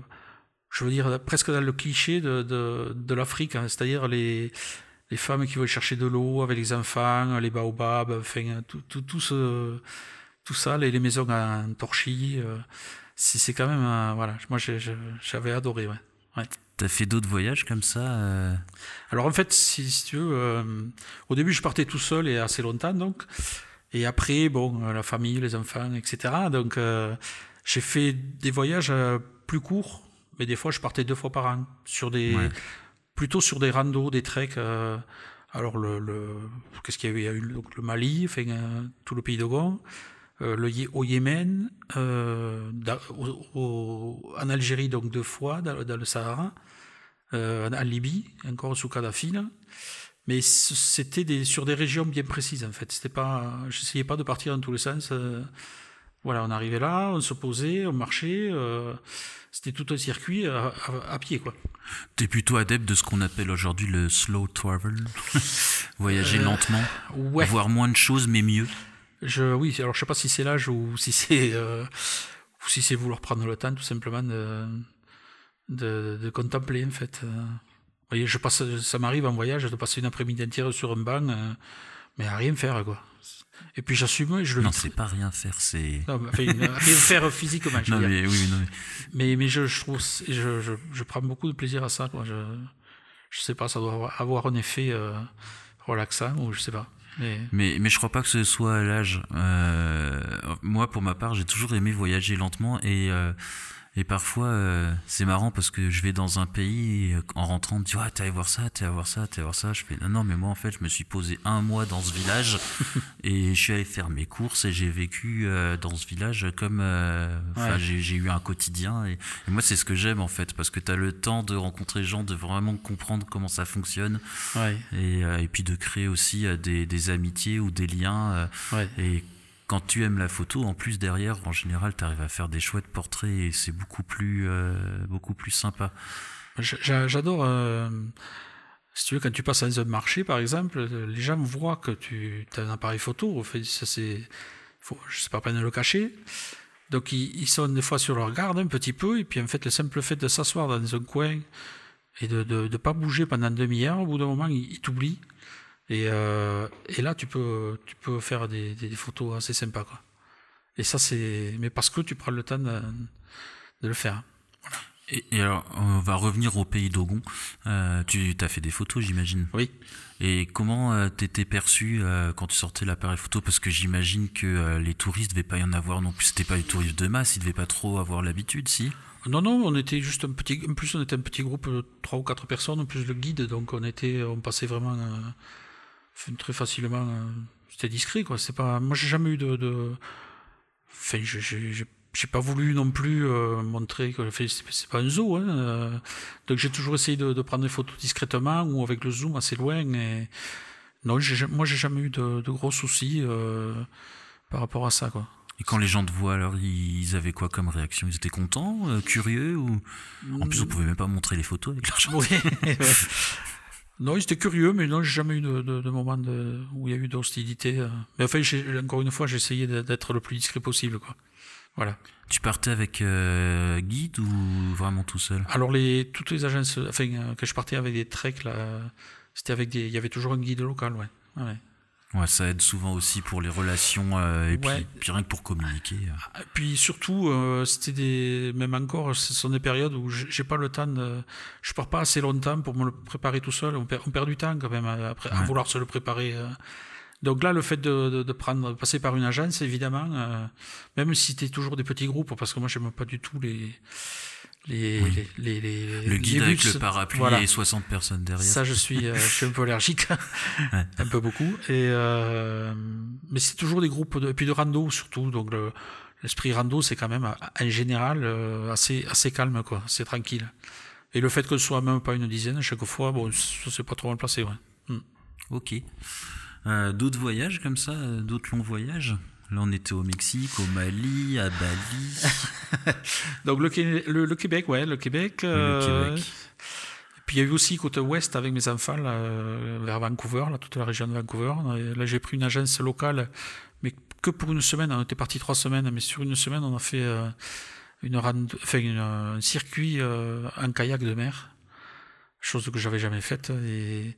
je veux dire, presque dans le cliché de, de, de l'Afrique, hein, c'est-à-dire les, les femmes qui vont chercher de l'eau avec les enfants, les baobabs, enfin, tout, tout, tout, ce, tout ça, les, les maisons en torchis, euh, c'est quand même, euh, voilà, moi j'avais adoré, ouais. ouais. T'as fait d'autres voyages comme ça euh... Alors en fait, si, si tu veux, euh, au début je partais tout seul et assez longtemps donc, et après, bon, la famille, les enfants, etc. Donc j'ai fait des voyages plus courts, mais des fois je partais deux fois par an sur des plutôt sur des randos, des treks. Euh, alors le, le qu'est-ce qu'il y a eu Il y a eu donc, le Mali, enfin euh, tout le pays de euh, le au Yémen, au, en Algérie donc deux fois dans, dans le Sahara, en Libye encore sous Kadhafi. Là. Mais c'était des, sur des régions bien précises en fait. C'était pas, j'essayais pas de partir dans tous les sens. Voilà, on arrivait là, on se posait, on marchait c'était tout un circuit à, à, pied, quoi. T'es plutôt adepte de ce qu'on appelle aujourd'hui le slow travel, voyager euh, lentement, ouais. voir moins de choses mais mieux. Je, oui, alors je sais pas si c'est l'âge ou si c'est euh, ou si c'est vouloir prendre le temps tout simplement de de, de contempler en fait. Euh, voyez, je passe, ça m'arrive en voyage de passer une après-midi entière sur un banc, euh, mais à rien faire quoi. Et puis j'assume, je le Non, c'est pas rien faire, c'est. Non, enfin, rien faire physiquement. Je non, mais oui, non, mais... mais, mais, je, trouve, je, je, je, prends beaucoup de plaisir à ça. Quoi. Je, je sais pas, ça doit avoir un effet euh, relaxant ou je sais pas. Mais... mais, mais je crois pas que ce soit à l'âge. Euh, moi, pour ma part, j'ai toujours aimé voyager lentement et euh, et parfois, euh, c'est marrant parce que je vais dans un pays euh, en rentrant, on me dit ah, t'es allé voir ça, t'es allé voir ça, t'es allé voir ça. Je fais non, non, mais moi en fait, je me suis posé un mois dans ce village et je suis allé faire mes courses et j'ai vécu euh, dans ce village comme. Euh, ouais. j'ai eu un quotidien et, et moi, c'est ce que j'aime en fait parce que t'as le temps de rencontrer les gens, de vraiment comprendre comment ça fonctionne ouais. et, et puis de créer aussi des, des amitiés ou des liens. Ouais. Et quand tu aimes la photo, en plus derrière, en général, tu arrives à faire des chouettes portraits et c'est beaucoup plus, euh, beaucoup plus sympa. J'adore. Euh, si tu veux, quand tu passes dans un marché, par exemple, les gens voient que tu as un appareil photo. Ça c'est, je sais pas peine de le cacher. Donc ils, sont des fois sur leur garde un petit peu, et puis en fait le simple fait de s'asseoir dans un coin et de ne pas bouger pendant demi-heure, au bout d'un moment ils t'oublient. Et, euh, et là, tu peux, tu peux faire des, des, photos assez sympas. Quoi. Et ça, c'est. Mais parce que tu prends le temps de, de le faire. Voilà. Et, et, alors, on va revenir au pays d'Ogon. Euh, tu as fait des photos, j'imagine. Oui. Et comment euh, t'étais perçu euh, quand tu sortais l'appareil photo? Parce que j'imagine que les touristes devaient pas y en avoir non plus. C'était pas les touristes de masse, ils devaient pas trop avoir l'habitude, si? Non, non, on était juste un petit. En plus, on était un petit groupe de trois ou quatre personnes, en plus le guide, donc on était, on passait vraiment très facilement c'était discret, quoi. C'est pas, moi, j'ai jamais eu de, de... Enfin, j'ai pas voulu non plus euh, montrer que c'est pas un zoo. Hein, euh. donc j'ai toujours essayé de, de, prendre des photos discrètement ou avec le zoom assez loin. Et non, moi j'ai jamais eu de, de, gros soucis euh, par rapport à ça, quoi. Et quand les gens te voient, alors ils avaient quoi comme réaction? Ils étaient contents, curieux ou? En plus, on pouvait même pas montrer les photos avec l'argent. Oui. Non, ils étaient curieux, mais non, j'ai jamais eu de, de, de moment de, où il y a eu d'hostilité. Euh. Mais enfin, encore une fois, j'ai essayé d'être le plus discret possible, quoi. Voilà. Tu partais avec euh, guide ou vraiment tout seul? Alors les toutes les agences, enfin euh, que je partais avec des treks là, c'était avec des, il y avait toujours un guide local, ouais. ouais. Ouais, ça aide souvent aussi pour les relations euh, et puis, puis, rien que pour communiquer. Et ah, puis surtout, euh, c'était des, même encore, ce sont des périodes où j'ai pas le temps de, je pars pas assez longtemps pour me le préparer tout seul. On perd, on perd du temps quand même après à vouloir se le préparer. Euh. Donc là, le fait de, de, de prendre, passer par une agence, évidemment, même si c'était toujours des petits groupes, parce que moi, j'aime pas du tout les les, les, les, le guide avec le parapluie et 60 personnes derrière. Ça, je suis, euh, je suis un peu allergique, un peu beaucoup. Et euh, mais c'est toujours des groupes de, et puis de rando surtout. Donc l'esprit rando, c'est quand même en général euh, assez assez calme quoi, c'est tranquille. Et le fait que ce soit même pas une dizaine chaque fois, bon, c'est pas trop mal placé, ouais. Hmm. Ok. d'autres voyages comme ça, d'autres longs voyages? Là, on était au Mexique, au Mali, à Bali. Donc le, le, Québec, ouais, le Québec. Euh, puis il y a eu aussi côte ouest avec mes enfants vers Vancouver, là, toute la région de Vancouver. Là, j'ai pris une agence locale, mais que pour une semaine. On était parti trois semaines, mais sur une semaine, on a fait euh, une, enfin, un circuit euh, en kayak de mer, chose que j'avais jamais faite. Et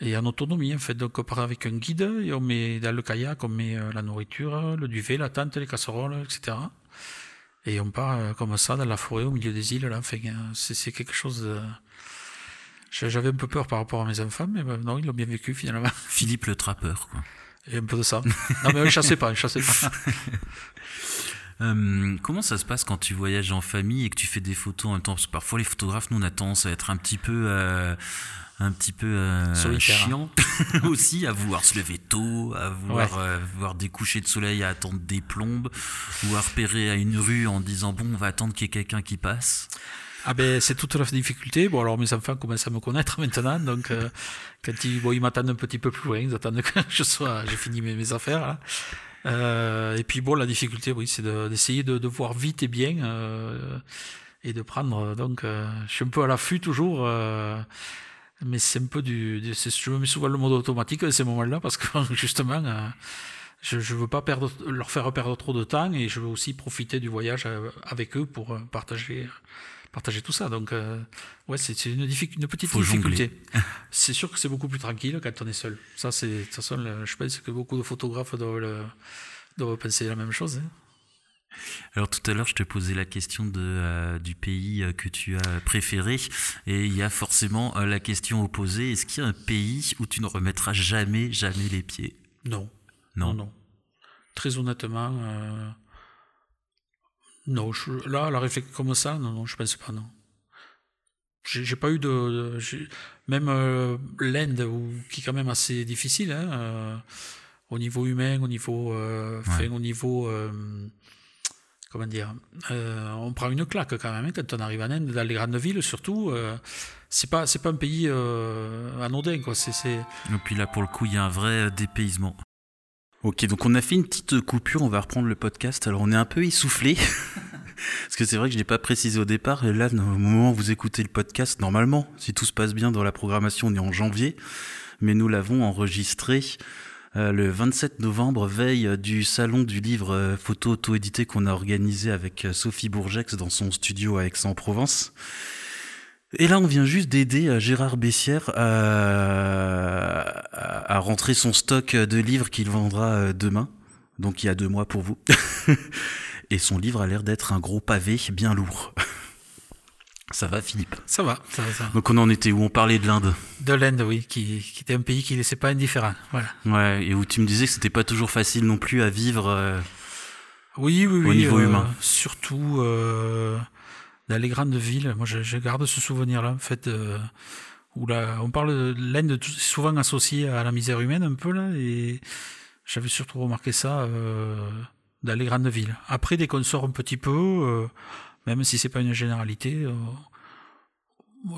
et en autonomie en fait. Donc on part avec un guide et on met dans le kayak, on met euh, la nourriture, le duvet, la tente, les casseroles, etc. Et on part euh, comme ça dans la forêt au milieu des îles. Là. Enfin, euh, c'est quelque chose de... J'avais un peu peur par rapport à mes enfants, mais non, ils l'ont bien vécu finalement. Philippe le trappeur, quoi. Et un peu de ça. non, mais ne chassait pas, ne chassait pas. comment ça se passe quand tu voyages en famille et que tu fais des photos en même temps? Parce que parfois les photographes, nous, on a tendance à être un petit peu un petit peu euh, chiant aussi à vouloir se lever tôt, à vouloir euh, voir des couchers de soleil, à attendre des plombes, ou à repérer à une rue en disant bon on va attendre qu'il y ait quelqu'un qui passe. Ah ben c'est toute la difficulté. Bon alors mes enfants commencent à me connaître maintenant, donc euh, quand ils, bon, ils m'attendent un petit peu plus loin, ils attendent que je sois, j'ai fini mes, mes affaires. Là. Euh, et puis bon la difficulté oui c'est d'essayer de, de, voir vite et bien euh, et de prendre donc je suis un peu à l'affût toujours mais c'est un peu du, je me mets souvent le mode automatique à ces moments-là parce que justement, euh, je ne veux pas perdre, leur faire perdre trop de temps et je veux aussi profiter du voyage euh, avec eux pour euh, partager, partager tout ça. Donc, ouais, c'est une, une, petite difficulté. c'est sûr que c'est beaucoup plus tranquille quand on est seul. Ça, c'est, de toute façon, je pense que beaucoup de photographes doivent, doivent penser la même chose. Hein. Alors tout à l'heure, je te posais la question de, euh, du pays euh, que tu as préféré, et il y a forcément euh, la question opposée. Est-ce qu'il y a un pays où tu ne remettras jamais, jamais les pieds? Non. Non. Non, Très honnêtement, non. là, la réflexion comme ça, non, non, je pense pas, non. J'ai pas eu de, même l'Inde, qui est quand même assez difficile, hein, au niveau humain, au niveau, au niveau comment dire, euh, on prend une claque quand même hein, quand on arrive en Inde, dans les grandes villes surtout. Euh, c'est pas c'est pas un pays euh, anodin quoi. Et puis là pour le coup il y a un vrai dépaysement. Ok donc on a fait une petite coupure, on va reprendre le podcast. Alors on est un peu essoufflé. Parce que c'est vrai que je n'ai pas précisé au départ, et là, au moment où vous écoutez le podcast, normalement, si tout se passe bien dans la programmation, on est en janvier, mais nous l'avons enregistré euh, le 27 novembre, veille du salon du livre euh, photo auto-édité qu'on a organisé avec euh, Sophie Bourgex dans son studio à Aix-en-Provence. Et là, on vient juste d'aider Gérard Bessière à, à, rentrer son stock de livres qu'il vendra demain. Donc il y a deux mois pour vous. Et son livre a l'air d'être un gros pavé bien lourd. Ça va, Philippe? Ça va, ça va, Donc on en était où? On parlait de l'Inde. De l'Inde, oui, qui, qui, était un pays qui ne laissait pas indifférent. Voilà. Ouais, et où tu me disais que c'était pas toujours facile non plus à vivre. Euh, oui, oui, oui. Au niveau euh, humain. Surtout euh, dans les grandes villes. Moi, je, je garde ce souvenir-là, en fait, où là, on parle de l'Inde souvent associée à la misère humaine un peu là, et j'avais surtout remarqué ça dans les grandes villes. Après, dès qu'on sort un petit peu, même si c'est pas une généralité,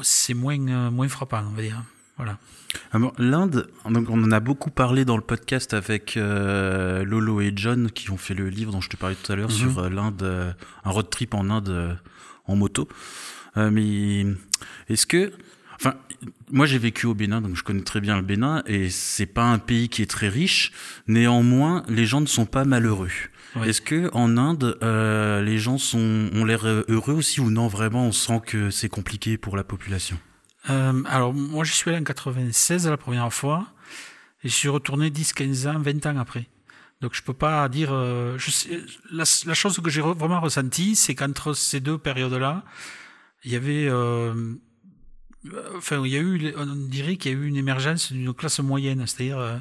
c'est moins, moins frappant, on va dire. Voilà. Ah L'Inde, on en a beaucoup parlé dans le podcast avec euh, Lolo et John qui ont fait le livre dont je te parlais tout à l'heure mhm. sur euh, l'Inde, euh, un road trip en Inde en moto. mais est-ce que, enfin, moi j'ai vécu au Bénin, donc je connais très bien le Bénin et c'est pas un pays qui est très riche. Néanmoins, les gens ne sont pas malheureux. Est-ce que en Inde, les gens sont, ont l'air heureux aussi ou non Vraiment, on sent que c'est compliqué pour la population? Euh, alors, moi, je suis allé en 96 la première fois, et je suis retourné 10, 15 ans, 20 ans après. Donc, je peux pas dire. Euh, je sais, la, la, chose que j'ai vraiment ressentie, c'est qu'entre ces deux périodes-là, il y avait. Euh, enfin, il y a eu, on dirait qu'il y a eu une émergence d'une classe moyenne, c'est-à-dire, euh,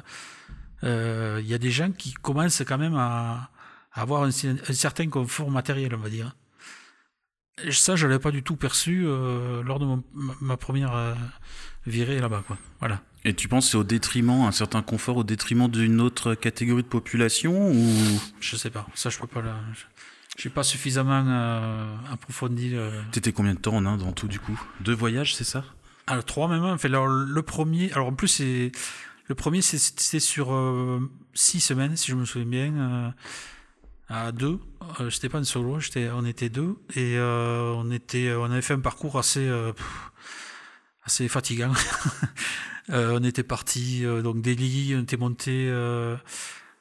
euh, il y a des gens qui commencent quand même à avoir un, un certain confort matériel, on va dire. Et ça, je l'avais pas du tout perçu euh, lors de ma, première euh, virée là-bas. Quoi. Voilà. Et tu penses c'est au détriment, un certain confort au détriment d'une autre catégorie de population ou? Je sais pas. Ça, je peux pas. J'ai pas suffisamment euh, approfondi. T'étais combien de temps en Inde en tout du coup? Deux voyages, c'est ça? Alors trois même. Hein. alors, le premier. Alors en plus c'est le premier c'était sur six semaines si je me souviens bien à deux. Euh, en solo, on était deux et euh, on était, on avait fait un parcours assez, euh, assez fatigant. on était parti donc Delhi, on était monté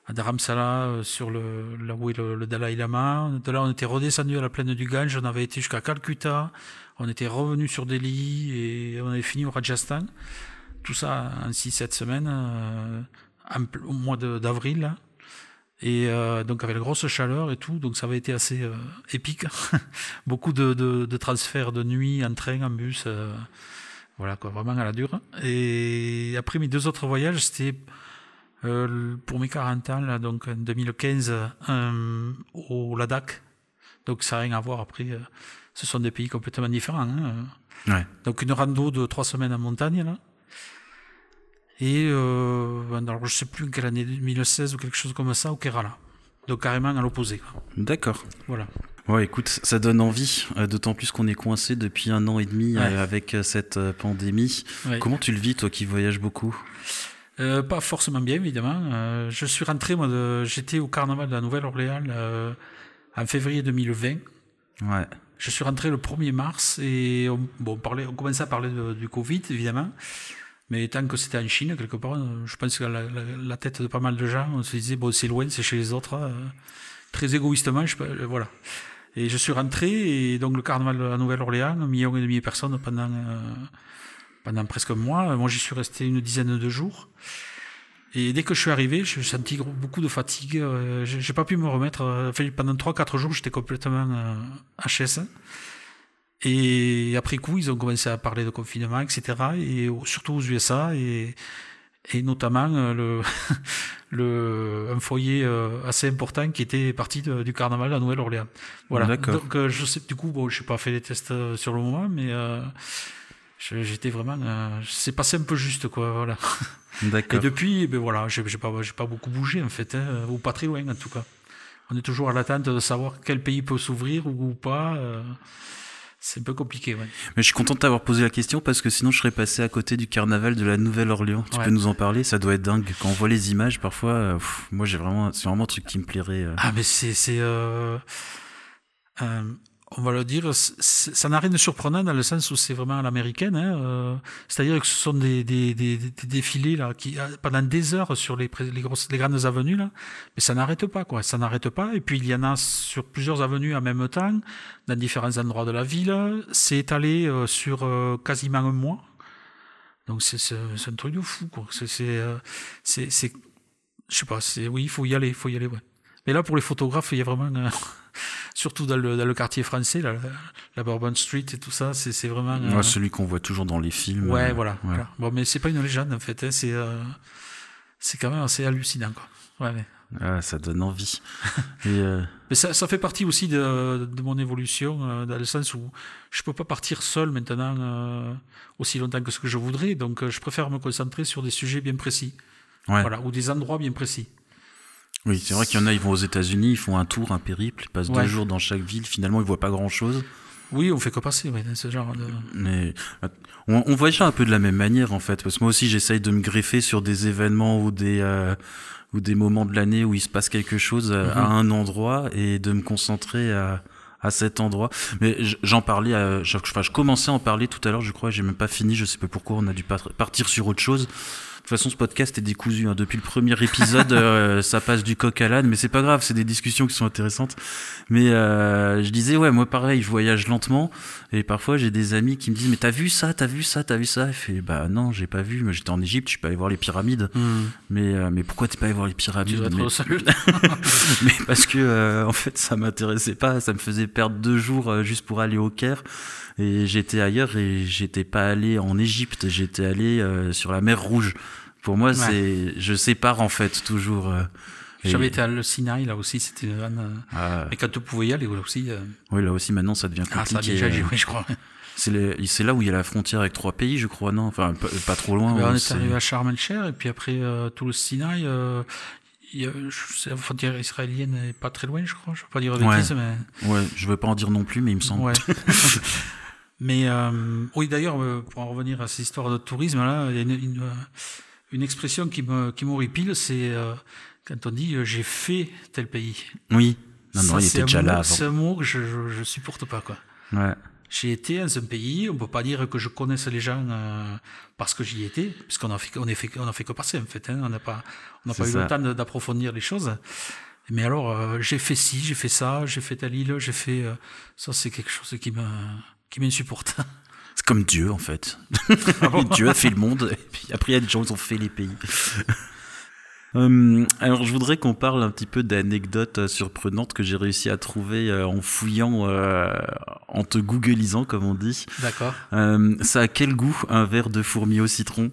à Dharamsala sur le là où est le, Dalai Lama. De là, on était redescendu à la plaine du Gange, on avait été jusqu'à Calcutta, on était revenu sur Delhi et on avait fini au Rajasthan. Tout ça en 6-7 semaines, au mois d'avril. Et euh, donc avec la grosse chaleur et tout, donc ça avait été assez euh, épique. Beaucoup de, de, de, transferts de nuit en train, en bus, euh, voilà quoi, vraiment à la dure. Et après mes deux autres voyages, c'était euh, pour mes 40 ans, là, donc en 2015, au Ladakh. Donc ça n'a rien à voir après. ce sont des pays complètement différents. Hein. Ouais. Donc une rando de trois semaines en montagne là. Et euh, ben, alors je sais plus quelle année, 2016 ou quelque chose comme ça, au Kerala. Donc carrément à l'opposé. D'accord. Voilà. Ouais, écoute, ça donne envie, euh, d'autant plus qu'on est coincé depuis un an et demi euh, avec euh, cette pandémie. Comment tu le vis, toi qui voyages beaucoup? Euh, Pas forcément bien, évidemment. je suis rentré, moi, j'étais au carnaval de la Nouvelle-Orléans en février 2020. Ouais. Je suis rentré le 1er mars et on, bon, on, parlait, on commençait à parler du Covid, évidemment. Mais tant que c'était en Chine, quelque part, je pense que la, tête de pas mal de gens, on se disait, bon, c'est loin, c'est chez les autres. Euh, très égoïstement, je, euh, voilà. Et je suis rentré, et donc le carnaval la Nouvelle-Orléans, un million et demi de personnes pendant, euh, pendant presque un mois. Moi, j'y suis resté une dizaine de jours. Et dès que je suis arrivé, j'ai senti beaucoup de fatigue. Euh, j'ai pas pu me remettre. Enfin, pendant 3-4 jours, j'étais complètement euh, HS. Et après coup, ils ont commencé à parler de confinement, etc. Et surtout aux USA et, et notamment euh, le, le, un foyer euh, assez important qui était parti du carnaval à Nouvelle-Orléans. Voilà. Donc euh, je sais du coup, bon, je n'ai pas fait les tests sur le moment, mais euh, j'étais vraiment, c'est passé un peu juste quoi, voilà. D'accord. Et depuis, ben voilà, j'ai pas, j'ai pas beaucoup bougé en fait, hein, ou pas très loin en tout cas. On est toujours à l'attente de savoir quel pays peut s'ouvrir ou, pas. C'est un peu compliqué, ouais. Mais je suis content de t'avoir posé la question parce que sinon je serais passé à côté du carnaval de la Nouvelle-Orléans. Tu peux nous en parler? Ça doit être dingue. Quand on voit les images, parfois, euh, moi j'ai vraiment, c'est vraiment un truc qui me plairait. Euh. Ah, mais c'est, c'est, euh on va le dire, ça n'a rien de surprenant dans le sens où c'est vraiment à l'américaine. Hein, euh, C'est-à-dire que ce sont des, des, des, des, défilés là, qui euh, pendant des heures sur les, les, grosses, les grandes avenues là, mais ça n'arrête pas quoi. Ça n'arrête pas. Et puis il y en a sur plusieurs avenues en même temps, dans différents endroits de la ville. C'est étalé euh, sur euh, quasiment un mois. Donc c'est un truc de fou quoi. C'est c'est je sais pas. Oui, il faut y aller, il faut y aller. Ouais. Mais là pour les photographes, il y a vraiment surtout dans le, dans le quartier français, la, la Bourbon Street et tout ça, c'est vraiment. Euh... celui qu'on voit toujours dans les films. Ouais, euh, voilà, voilà, Bon, mais c'est pas une légende en fait, hein, c'est euh, c'est quand même assez hallucinant quoi. Ouais, mais... ah, ça donne envie. et euh... Mais ça, ça fait partie aussi de, de mon évolution, dans le sens où je peux pas partir seul maintenant aussi longtemps que ce que je voudrais, donc je préfère me concentrer sur des sujets bien précis. Ouais. Voilà, ou des endroits bien précis. Oui, c'est vrai qu'il y en a, ils vont aux États-Unis, ils font un tour, un périple, ils passent Ouais. deux jours dans chaque ville, finalement ils voient pas grand-chose. Oui, on fait que passer, ouais, ce genre de. Mais euh, on, on voyage un peu de la même manière en fait, parce que moi aussi j'essaye de me greffer sur des événements ou des euh, ou des moments de l'année où il se passe quelque chose euh, à Mhm. un endroit et de me concentrer à à cet endroit. Mais j'en parlais, à, je, enfin, je commençais à en parler tout à l'heure, je crois, j'ai même pas fini, je sais pas pourquoi, on a dû par- partir sur autre chose. De toute façon, ce podcast est décousu. hein. Depuis le premier épisode, euh, ça passe du coq à l'âne, mais c'est pas grave, c'est des discussions qui sont intéressantes. Mais euh, je disais, ouais, moi pareil, je voyage lentement, et parfois j'ai des amis qui me disent, mais t'as vu ça, t'as vu ça, t'as vu ça? Et je fais, bah non, j'ai pas vu. Mais j'étais en Égypte, je suis pas allé voir les pyramides. Mais euh, mais pourquoi t'es pas allé voir les pyramides? Mais, au salut. mais parce que euh, en fait, ça m'intéressait pas. Ça me faisait perdre deux jours juste pour aller au Caire. Et j'étais ailleurs et j'étais pas allé en Égypte. J'étais allé sur la mer Rouge. Pour moi, Ouais. c'est je sépare en fait toujours. euh, et- J'avais été à le Sinaï, là aussi, c'était une vanne. euh, Ah, Mais quand tu pouvais y aller, là aussi. euh, oui, là aussi maintenant ça devient Ah, ça a compliqué. déjà euh, je crois. c'est les- c'est là où il y a la frontière avec trois pays, je crois, non? Enfin, pas, pas trop loin. Ben, on est arrivé à Sharm et puis après, tout le Sinaï. il y a- je sais, la frontière israélienne n'est pas très loin, je crois. Je ne veux pas dire de Ouais. bêtises, mais. Ouais, je veux pas en dire non plus, mais il me semble. Ouais. Mais euh, oui, d'ailleurs, pour en revenir à cette histoire de tourisme, là, il y a une, une, une expression qui me qui m'horripile, c'est euh, quand on dit euh, j'ai fait tel pays. Oui. Non, non, Ça, il c'est était déjà mot- là C'est un mot que je, je, je supporte pas, quoi. Ouais. J'ai été dans un pays, on peut pas dire que je connaisse les gens euh, parce que j'y étais, puisqu'on a fait, on a fait, on a fait que passer en fait. Hein, on n'a pas, on n'a pas eu le temps d'approfondir les choses. Mais alors, euh, j'ai fait ci, j'ai fait ça, j'ai fait telle île, j'ai fait euh, ça, c'est quelque chose qui me, qui m'insupporte. Comme Dieu, en fait. Ah bon Dieu a fait le monde, et puis après, il y a des gens qui ont fait les pays. Hum, alors, je voudrais qu'on parle un petit peu d'anecdotes euh, surprenantes que j'ai réussi à trouver euh, en fouillant, euh, en te googlisant, comme on dit. D'accord. Euh, ça a quel goût, un verre de fourmi au citron?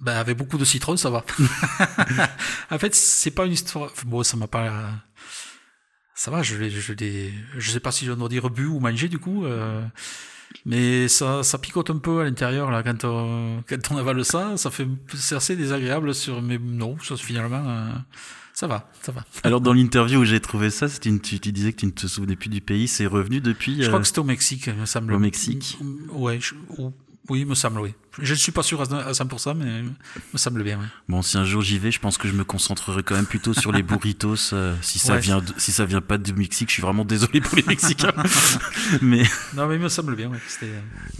Ben, avec beaucoup de citron, ça va. en fait, c'est pas une histoire. Bon, ça m'a pas. Ça va, je l'ai, je l'ai. Je sais pas si je dois dire bu ou manger du coup. euh, Mais ça, ça picote un peu à l'intérieur là quand on, quand on avale ça, ça fait c'est assez désagréable sur. Mais non, ça, finalement, euh, ça va, ça va. Alors, dans l'interview où j'ai trouvé ça, une- tu, tu disais que tu ne te souvenais plus du pays, c'est revenu depuis Je euh, crois que c'était au Mexique, il me semble. au Mexique. Ouais, je- ou- oui, me semble, oui. Je ne suis pas sûr à 100%, mais me semble bien, oui. Bon, si un jour j'y vais, je pense que je me concentrerai quand même plutôt sur les burritos. euh, si ça Ouais. vient, de- si ça vient pas du Mexique, je suis vraiment désolé pour les Mexicains. Mais Non, mais il me semble bien, oui. C'était.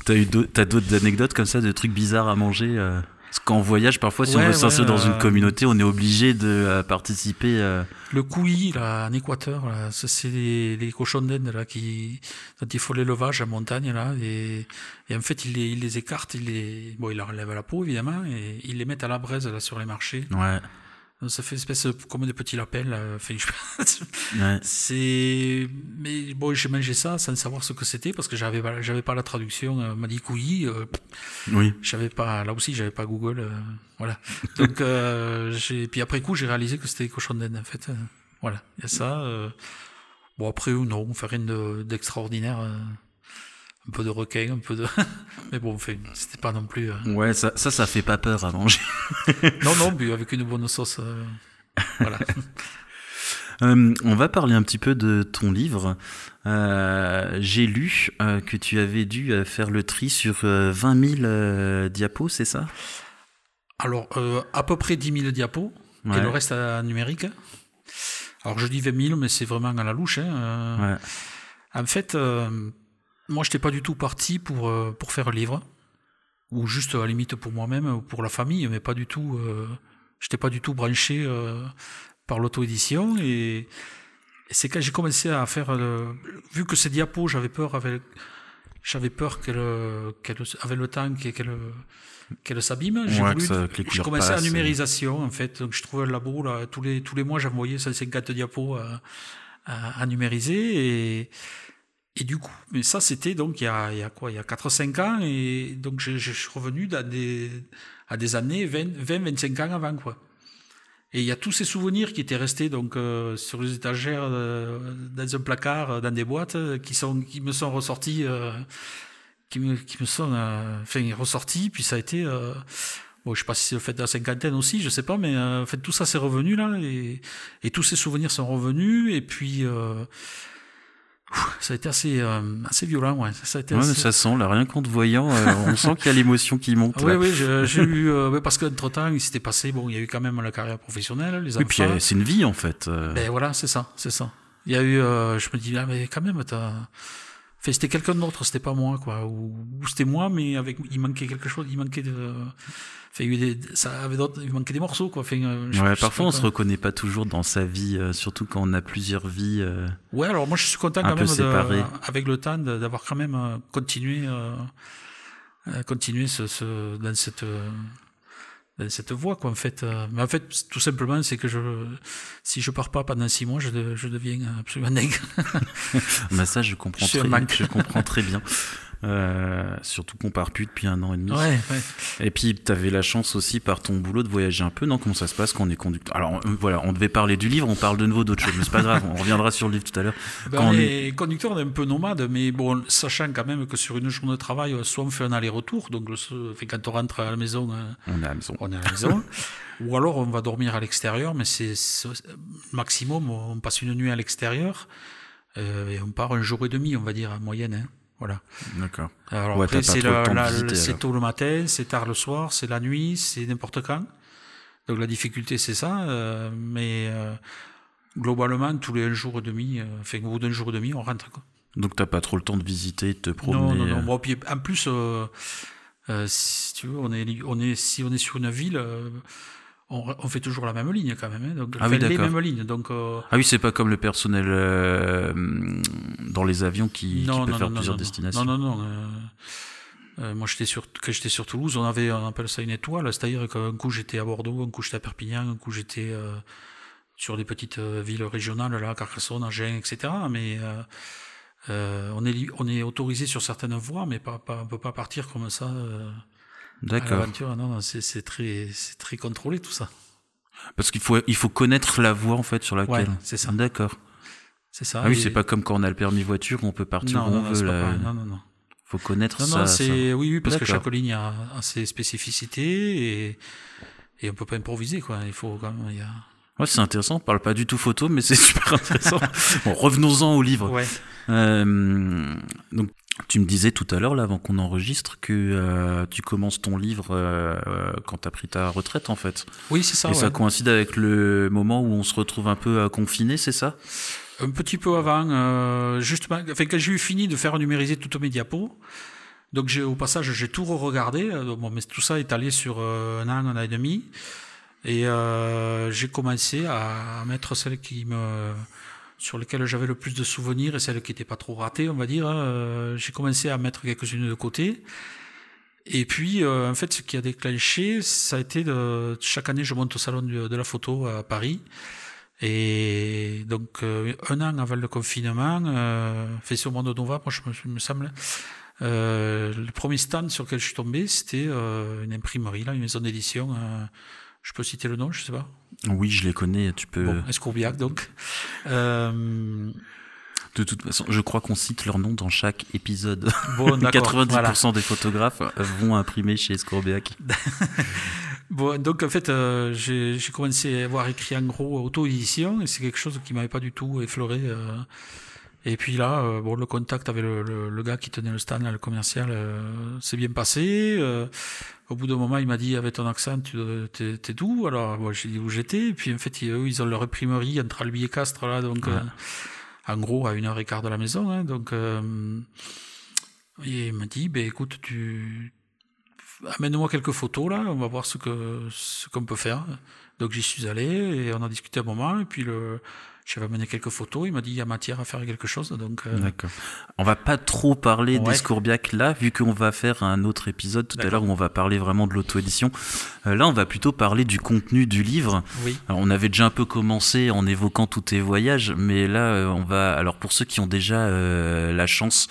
t'as eu d'autres, t'as d'autres anecdotes comme ça, de trucs bizarres à manger. euh, Parce qu'en voyage, parfois, si on veut s'inscrire ouais, dans une euh, communauté, on est obligé de euh, participer. euh, Le couilly, là, en Équateur, c'est les, les cochons d'Inde, là, qui, quand il faut l'élevage en montagne, là, et, et en fait, ils les, ils les écartent, ils les, bon, ils leur enlèvent la peau, évidemment, et ils les mettent à la braise, là, sur les marchés. Ouais, ça fait une espèce comme des petits lapins. Enfin, je- ouais. c'est, mais bon, j'ai mangé ça sans savoir ce que c'était, parce que j'avais pas, j'avais pas la traduction, euh, m'a dit couilly, euh, Oui. j'avais pas, là aussi, j'avais pas Google, euh, voilà. Donc, euh, j'ai, puis après coup, j'ai réalisé que c'était les cochons d'Inde, en fait. euh, voilà, il y a ça. euh. bon, après, euh, non, on fait rien de- d'extraordinaire. euh, un peu de requin, un peu de. Mais bon, enfin, c'était pas non plus. euh, Ouais, ça, ça, ça fait pas peur à manger. Non, non, mais avec une bonne sauce. euh, Voilà. Euh, on va parler un petit peu de ton livre. Euh, J'ai lu que tu avais dû faire le tri sur euh, 20 000 euh, diapos, c'est ça? Alors, à peu près 10 000 diapos, et le reste à numérique. Alors, je dis 20 000, mais c'est vraiment à la louche. hein. Ouais. En fait, moi, je n'étais pas du tout parti pour, euh, pour faire un livre, ou juste à la limite pour moi-même ou pour la famille, mais pas du tout. Euh, j'étais pas du tout branché euh, par l'auto-édition. Et, et c'est quand j'ai commencé à faire. le- vu que ces diapos, j'avais peur avec. J'avais peur qu'elle, qu'elle, avec le temps, qu'elle, qu'elle, s'abîme. J'ai Ouais, je commençais à numérisation, en fait. Donc, je trouvais un labo, là, tous les, tous les mois, j'envoyais 150 diapos à, à, à numériser. Et, et du coup, mais ça, c'était donc il y a, il y a quoi Il y a 4-5 ans. Et donc, je, suis revenu dans des, à des années 20-25 ans avant, quoi. Et il y a tous ces souvenirs qui étaient restés donc euh, sur les étagères, euh, dans un placard, euh, dans des boîtes, euh, qui sont, qui me sont ressortis, euh, qui me, qui me sont, euh, enfin, ressortis. Puis ça a été, Bon, je sais pas si c'est le fait de la cinquantaine aussi, je sais pas, mais en fait tout ça c'est revenu là et, et, tous ces souvenirs sont revenus et puis ça a été assez euh, assez violent, ouais. Ça a été ouais, assez... ça sent là, rien qu'en te voyant, euh, on sent qu'il y a l'émotion qui monte. Oui, oui, j'ai eu ouais, parce qu'entre temps il s'était passé, bon, il y a eu quand même la carrière professionnelle, les enfants. Oui, puis c'est une vie en fait. Ben voilà, c'est ça, c'est ça. Il y a eu, je me dis ah mais quand même t'as Enfin, c'était quelqu'un d'autre, c'était pas moi, quoi. Ou, ou c'était moi, mais avec, il manquait quelque chose, il manquait de, enfin, il, des, ça avait il manquait des morceaux, quoi. Enfin, je, ouais, je parfois, on se reconnaît pas toujours dans sa vie, euh, surtout quand on a plusieurs vies. Euh, ouais, alors moi, je suis content quand même, de, avec le temps, d'avoir quand même euh, continué, euh, continué ce, ce, dans cette, cette voie quoi en fait. Mais en fait tout simplement c'est que je si je pars pas pendant six mois je, je deviens absolument nègre bah ça je comprends je très, je comprends très bien euh, surtout qu'on part plus depuis un an et demi. Ouais, ouais. Et puis, tu avais la chance aussi par ton boulot de voyager un peu, non Comment ça se passe quand on est conducteur? Alors euh, voilà, on devait parler du livre, on parle de nouveau d'autres choses, mais c'est pas grave, on reviendra sur le livre tout à l'heure. Ben quand on est conducteur, on est un peu nomade, mais bon, sachant quand même que sur une journée de travail, soit on fait un aller-retour, donc quand on rentre à la maison, euh, on est à la maison. On est à la maison. ou alors on va dormir à l'extérieur, mais c'est maximum, on passe une nuit à l'extérieur. Euh, et on part un jour et demi, on va dire, en moyenne. Hein. Voilà. D'accord. Alors ouais, après, c'est tôt le matin, c'est tard le soir, c'est la nuit, c'est n'importe quand. Donc la difficulté, c'est ça. Euh, mais euh, globalement, tous les un jour et demi, euh, enfin, au bout d'un jour et demi, on rentre. Quoi. Donc t'as pas trop le temps de visiter, de te promener. Non, non, non. Bon, puis, en plus, euh, euh, si tu veux, on est, on est, si on est sur une ville on, on, fait toujours la même ligne quand même, hein, donc ah oui, les mêmes lignes. Donc euh... ah oui, c'est pas comme le personnel euh, dans les avions qui, non, qui peut non, faire non, plusieurs non, destinations. Non, non, non. Euh, euh, moi, j'étais sur, quand j'étais sur Toulouse, on avait, on appelle ça une étoile, c'est-à-dire qu'un coup j'étais à Bordeaux, un coup j'étais à Perpignan, un coup j'étais euh, sur des petites euh, villes régionales, là, Carcassonne, Agen, etc. Mais euh, on est, on est autorisé sur certaines voies, mais pas, pas, on peut pas partir comme ça. D'accord. L'aventure, non, non c'est très, c'est très contrôlé tout ça. Parce qu'il faut, il faut connaître la voie en fait sur laquelle. Ouais, c'est ça. D'accord. C'est ça. Ah oui, c'est pas comme quand on a le permis voiture, on peut partir non, où non, on veut. Là. Non, non, non. Faut connaître non, ça. Non, c'est ça. oui, oui, parce que chaque ligne a, a, ses spécificités et et on peut pas improviser quoi. Il faut quand même. Il y a... Ouais, c'est intéressant. On parle pas du tout photo, mais c'est super intéressant. bon, revenons-en au livre. Ouais. Euh, donc, tu me disais tout à l'heure, là, avant qu'on enregistre, que euh, tu commences ton livre euh, quand tu as pris ta retraite, en fait. Oui, c'est ça. Et ouais. ça coïncide avec le moment où on se retrouve un peu confiné, c'est ça? Un petit peu avant, euh, justement, enfin, quand j'ai eu fini de faire numériser toutes mes diapos, donc au passage, j'ai tout re-regardé. Bon, mais tout ça est allé sur un an, un an et demi. Et euh, j'ai commencé à mettre celles qui me sur lesquelles j'avais le plus de souvenirs et celles qui n'étaient pas trop ratées, on va dire. Euh, j'ai commencé à mettre quelques-unes de côté. Et puis, euh, en fait, ce qui a déclenché, ça a été de chaque année, je monte au salon de, de la photo à Paris. Et donc, euh, un an avant le confinement, euh, fait sur Monde Nova, moi, je me, me semble, le premier stand sur lequel je suis tombé, c'était une imprimerie, là, une maison d'édition. Je peux citer le nom, je sais pas. Oui, je les connais. Tu peux. Bon, Escourbiac, donc. Euh... De toute façon, je crois qu'on cite leur nom dans chaque épisode. Bon, 90% voilà. des photographes vont imprimer chez Escourbiac. bon, donc en fait, euh, j'ai commencé à avoir écrit en gros auto-édition et c'est quelque chose qui m'avait pas du tout effleuré. Euh, et puis là, euh, bon, le contact avec le, le, le, gars qui tenait le stand, là, le commercial, euh, s'est bien passé. Euh, au bout d'un moment, il m'a dit, avec ton accent, tu t'es d'où Alors, bon, j'ai dit où j'étais. Et puis en fait, eux, ils ont leur imprimerie entre Albi et Castres, là, donc Ouais. euh, en gros, à une heure et quart de la maison. Hein, donc, et il m'a dit, ben écoute, tu amène-moi quelques photos là, on va voir ce que ce qu'on peut faire. Donc j'y suis allé et on a discuté un moment et puis le j'avais amené quelques photos, il m'a dit il y a matière à faire quelque chose donc euh, D'accord. On va pas trop parler Ouais. d'Escourbiac là, vu qu'on va faire un autre épisode tout à l'heure où on va parler vraiment de l'auto-édition. Euh, là, on va plutôt parler du contenu du livre. oui. Alors, on avait déjà un peu commencé en évoquant tous tes voyages, mais là, euh, on va. Alors, pour ceux qui ont déjà euh, la chance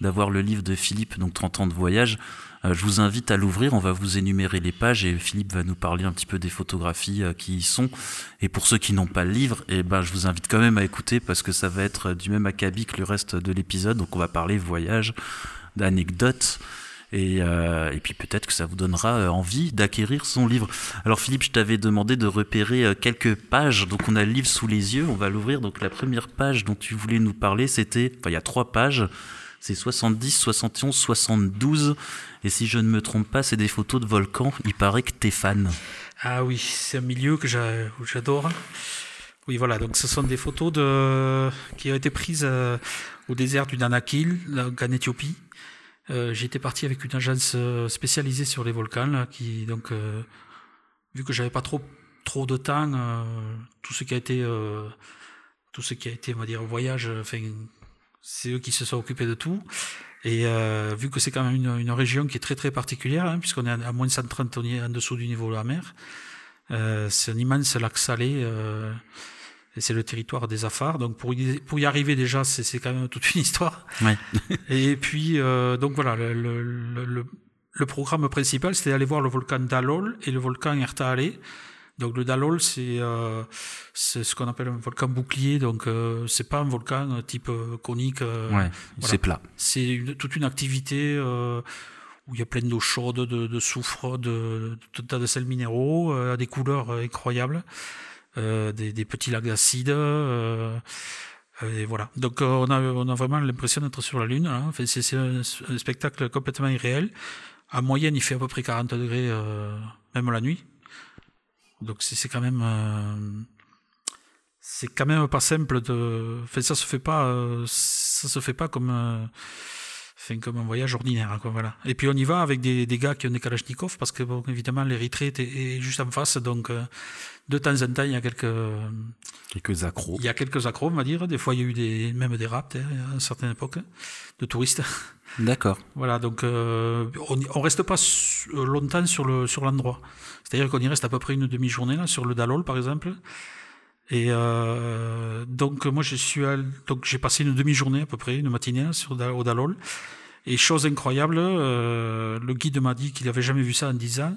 d'avoir le livre de Philippe, donc 30 ans de voyage, je vous invite à l'ouvrir. On va vous énumérer les pages et Philippe va nous parler un petit peu des photographies euh, qui y sont. Et pour ceux qui n'ont pas le livre, eh ben, je vous invite quand même à écouter parce que ça va être du même acabit que le reste de l'épisode. Donc, on va parler voyage, d'anecdotes. Et, euh, puis peut-être que ça vous donnera euh, envie d'acquérir son livre. Alors Philippe, je t'avais demandé de repérer euh, quelques pages. Donc on a le livre sous les yeux, on va l'ouvrir. Donc la première page dont tu voulais nous parler, c'était, enfin il y a trois pages. C'est 70, 71, 72. Et si je ne me trompe pas, c'est des photos de volcans. Il paraît que t'es fan. Ah oui, c'est un milieu que j'adore. Oui, voilà, donc ce sont des photos de... qui ont été prises au désert du Danakil, en Éthiopie. Euh, J'étais parti avec une agence euh, spécialisée sur les volcans, qui donc euh, vu que j'avais pas trop de temps, euh, tout ce qui a été euh, tout ce qui a été, on va dire, voyage, c'est eux qui se sont occupés de tout. Et vu que c'est quand même une, une, région qui est très très particulière, hein, puisqu'on est à moins de 130 en dessous du niveau de la mer, c'est un immense lac salé et c'est le territoire des Afars. Donc pour y, pour y arriver déjà, c'est quand même toute une histoire. Ouais. et puis donc voilà, le, le, le, le programme principal, c'était d'aller voir le volcan Dalol et le volcan Ertaale. Donc le Dalol, c'est euh, ce qu'on appelle un volcan bouclier. Donc euh, c'est pas un volcan type euh, conique. ouais, voilà. c'est plat. C'est toute une activité où il y a plein d'eau chaude, de, de, soufre, de, de, de, de sels minéraux, à des couleurs incroyables. Euh, des, des, petits lacs d'acide. Euh, et voilà. Donc on a, on a vraiment l'impression d'être sur la Lune. Hein. Enfin, c'est un, un, spectacle complètement irréel. En moyenne, il fait à peu près 40 degrés, euh, même la nuit. Donc c'est quand même, euh, c'est quand même pas simple de. Enfin, ça se fait pas, ça se fait pas comme, enfin, comme un voyage ordinaire, quoi. Voilà. Et puis on y va avec des, des gars qui ont des Kalachnikov parce que bon, évidemment l'Érythrée est, juste en face, donc de temps en temps, il y a quelques quelques accros. Il y a quelques accros, on va dire. Des fois, il y a eu des même des raps hein, à une certaine époque de touristes. D'accord. Voilà, donc euh, on, on reste pas longtemps sur le sur l'endroit. C'est-à-dire qu'on y reste à peu près une demi-journée là sur le Dalol, par exemple. Et euh, donc moi, je suis à, donc j'ai passé une demi-journée à peu près, une matinée là, sur au Dalol. Et chose incroyable, euh, le guide m'a dit qu'il avait jamais vu ça en 10 ans.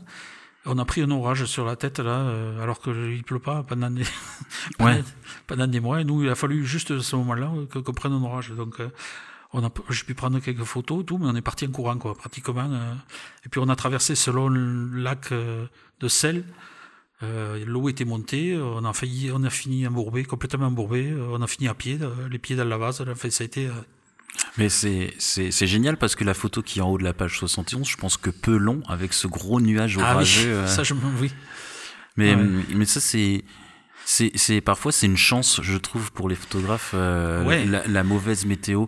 On a pris un orage sur la tête là, euh, alors qu'il pleut pas pendant des, ouais. pendant des mois. Et nous, il a fallu juste ce moment-là qu'on qu prenne un orage. Donc, euh, on a, j'ai pu prendre quelques photos, tout, mais on est parti en courant, quoi, pratiquement. Euh, et puis on a traversé selon le lac de sel. L'eau était montée, on a failli, on a fini embourbé, complètement embourbé. On a fini à pied, les pieds dans la vase. Enfin, ça a été mais c'est, génial parce que la photo qui est en haut de la page 71, je pense que peu long avec ce gros nuage orageux. Ah oui, ça je oui. Mais, ouais. mais ça c'est, c'est, c'est parfois c'est une chance, je trouve, pour les photographes, euh, ouais. la, la, mauvaise météo.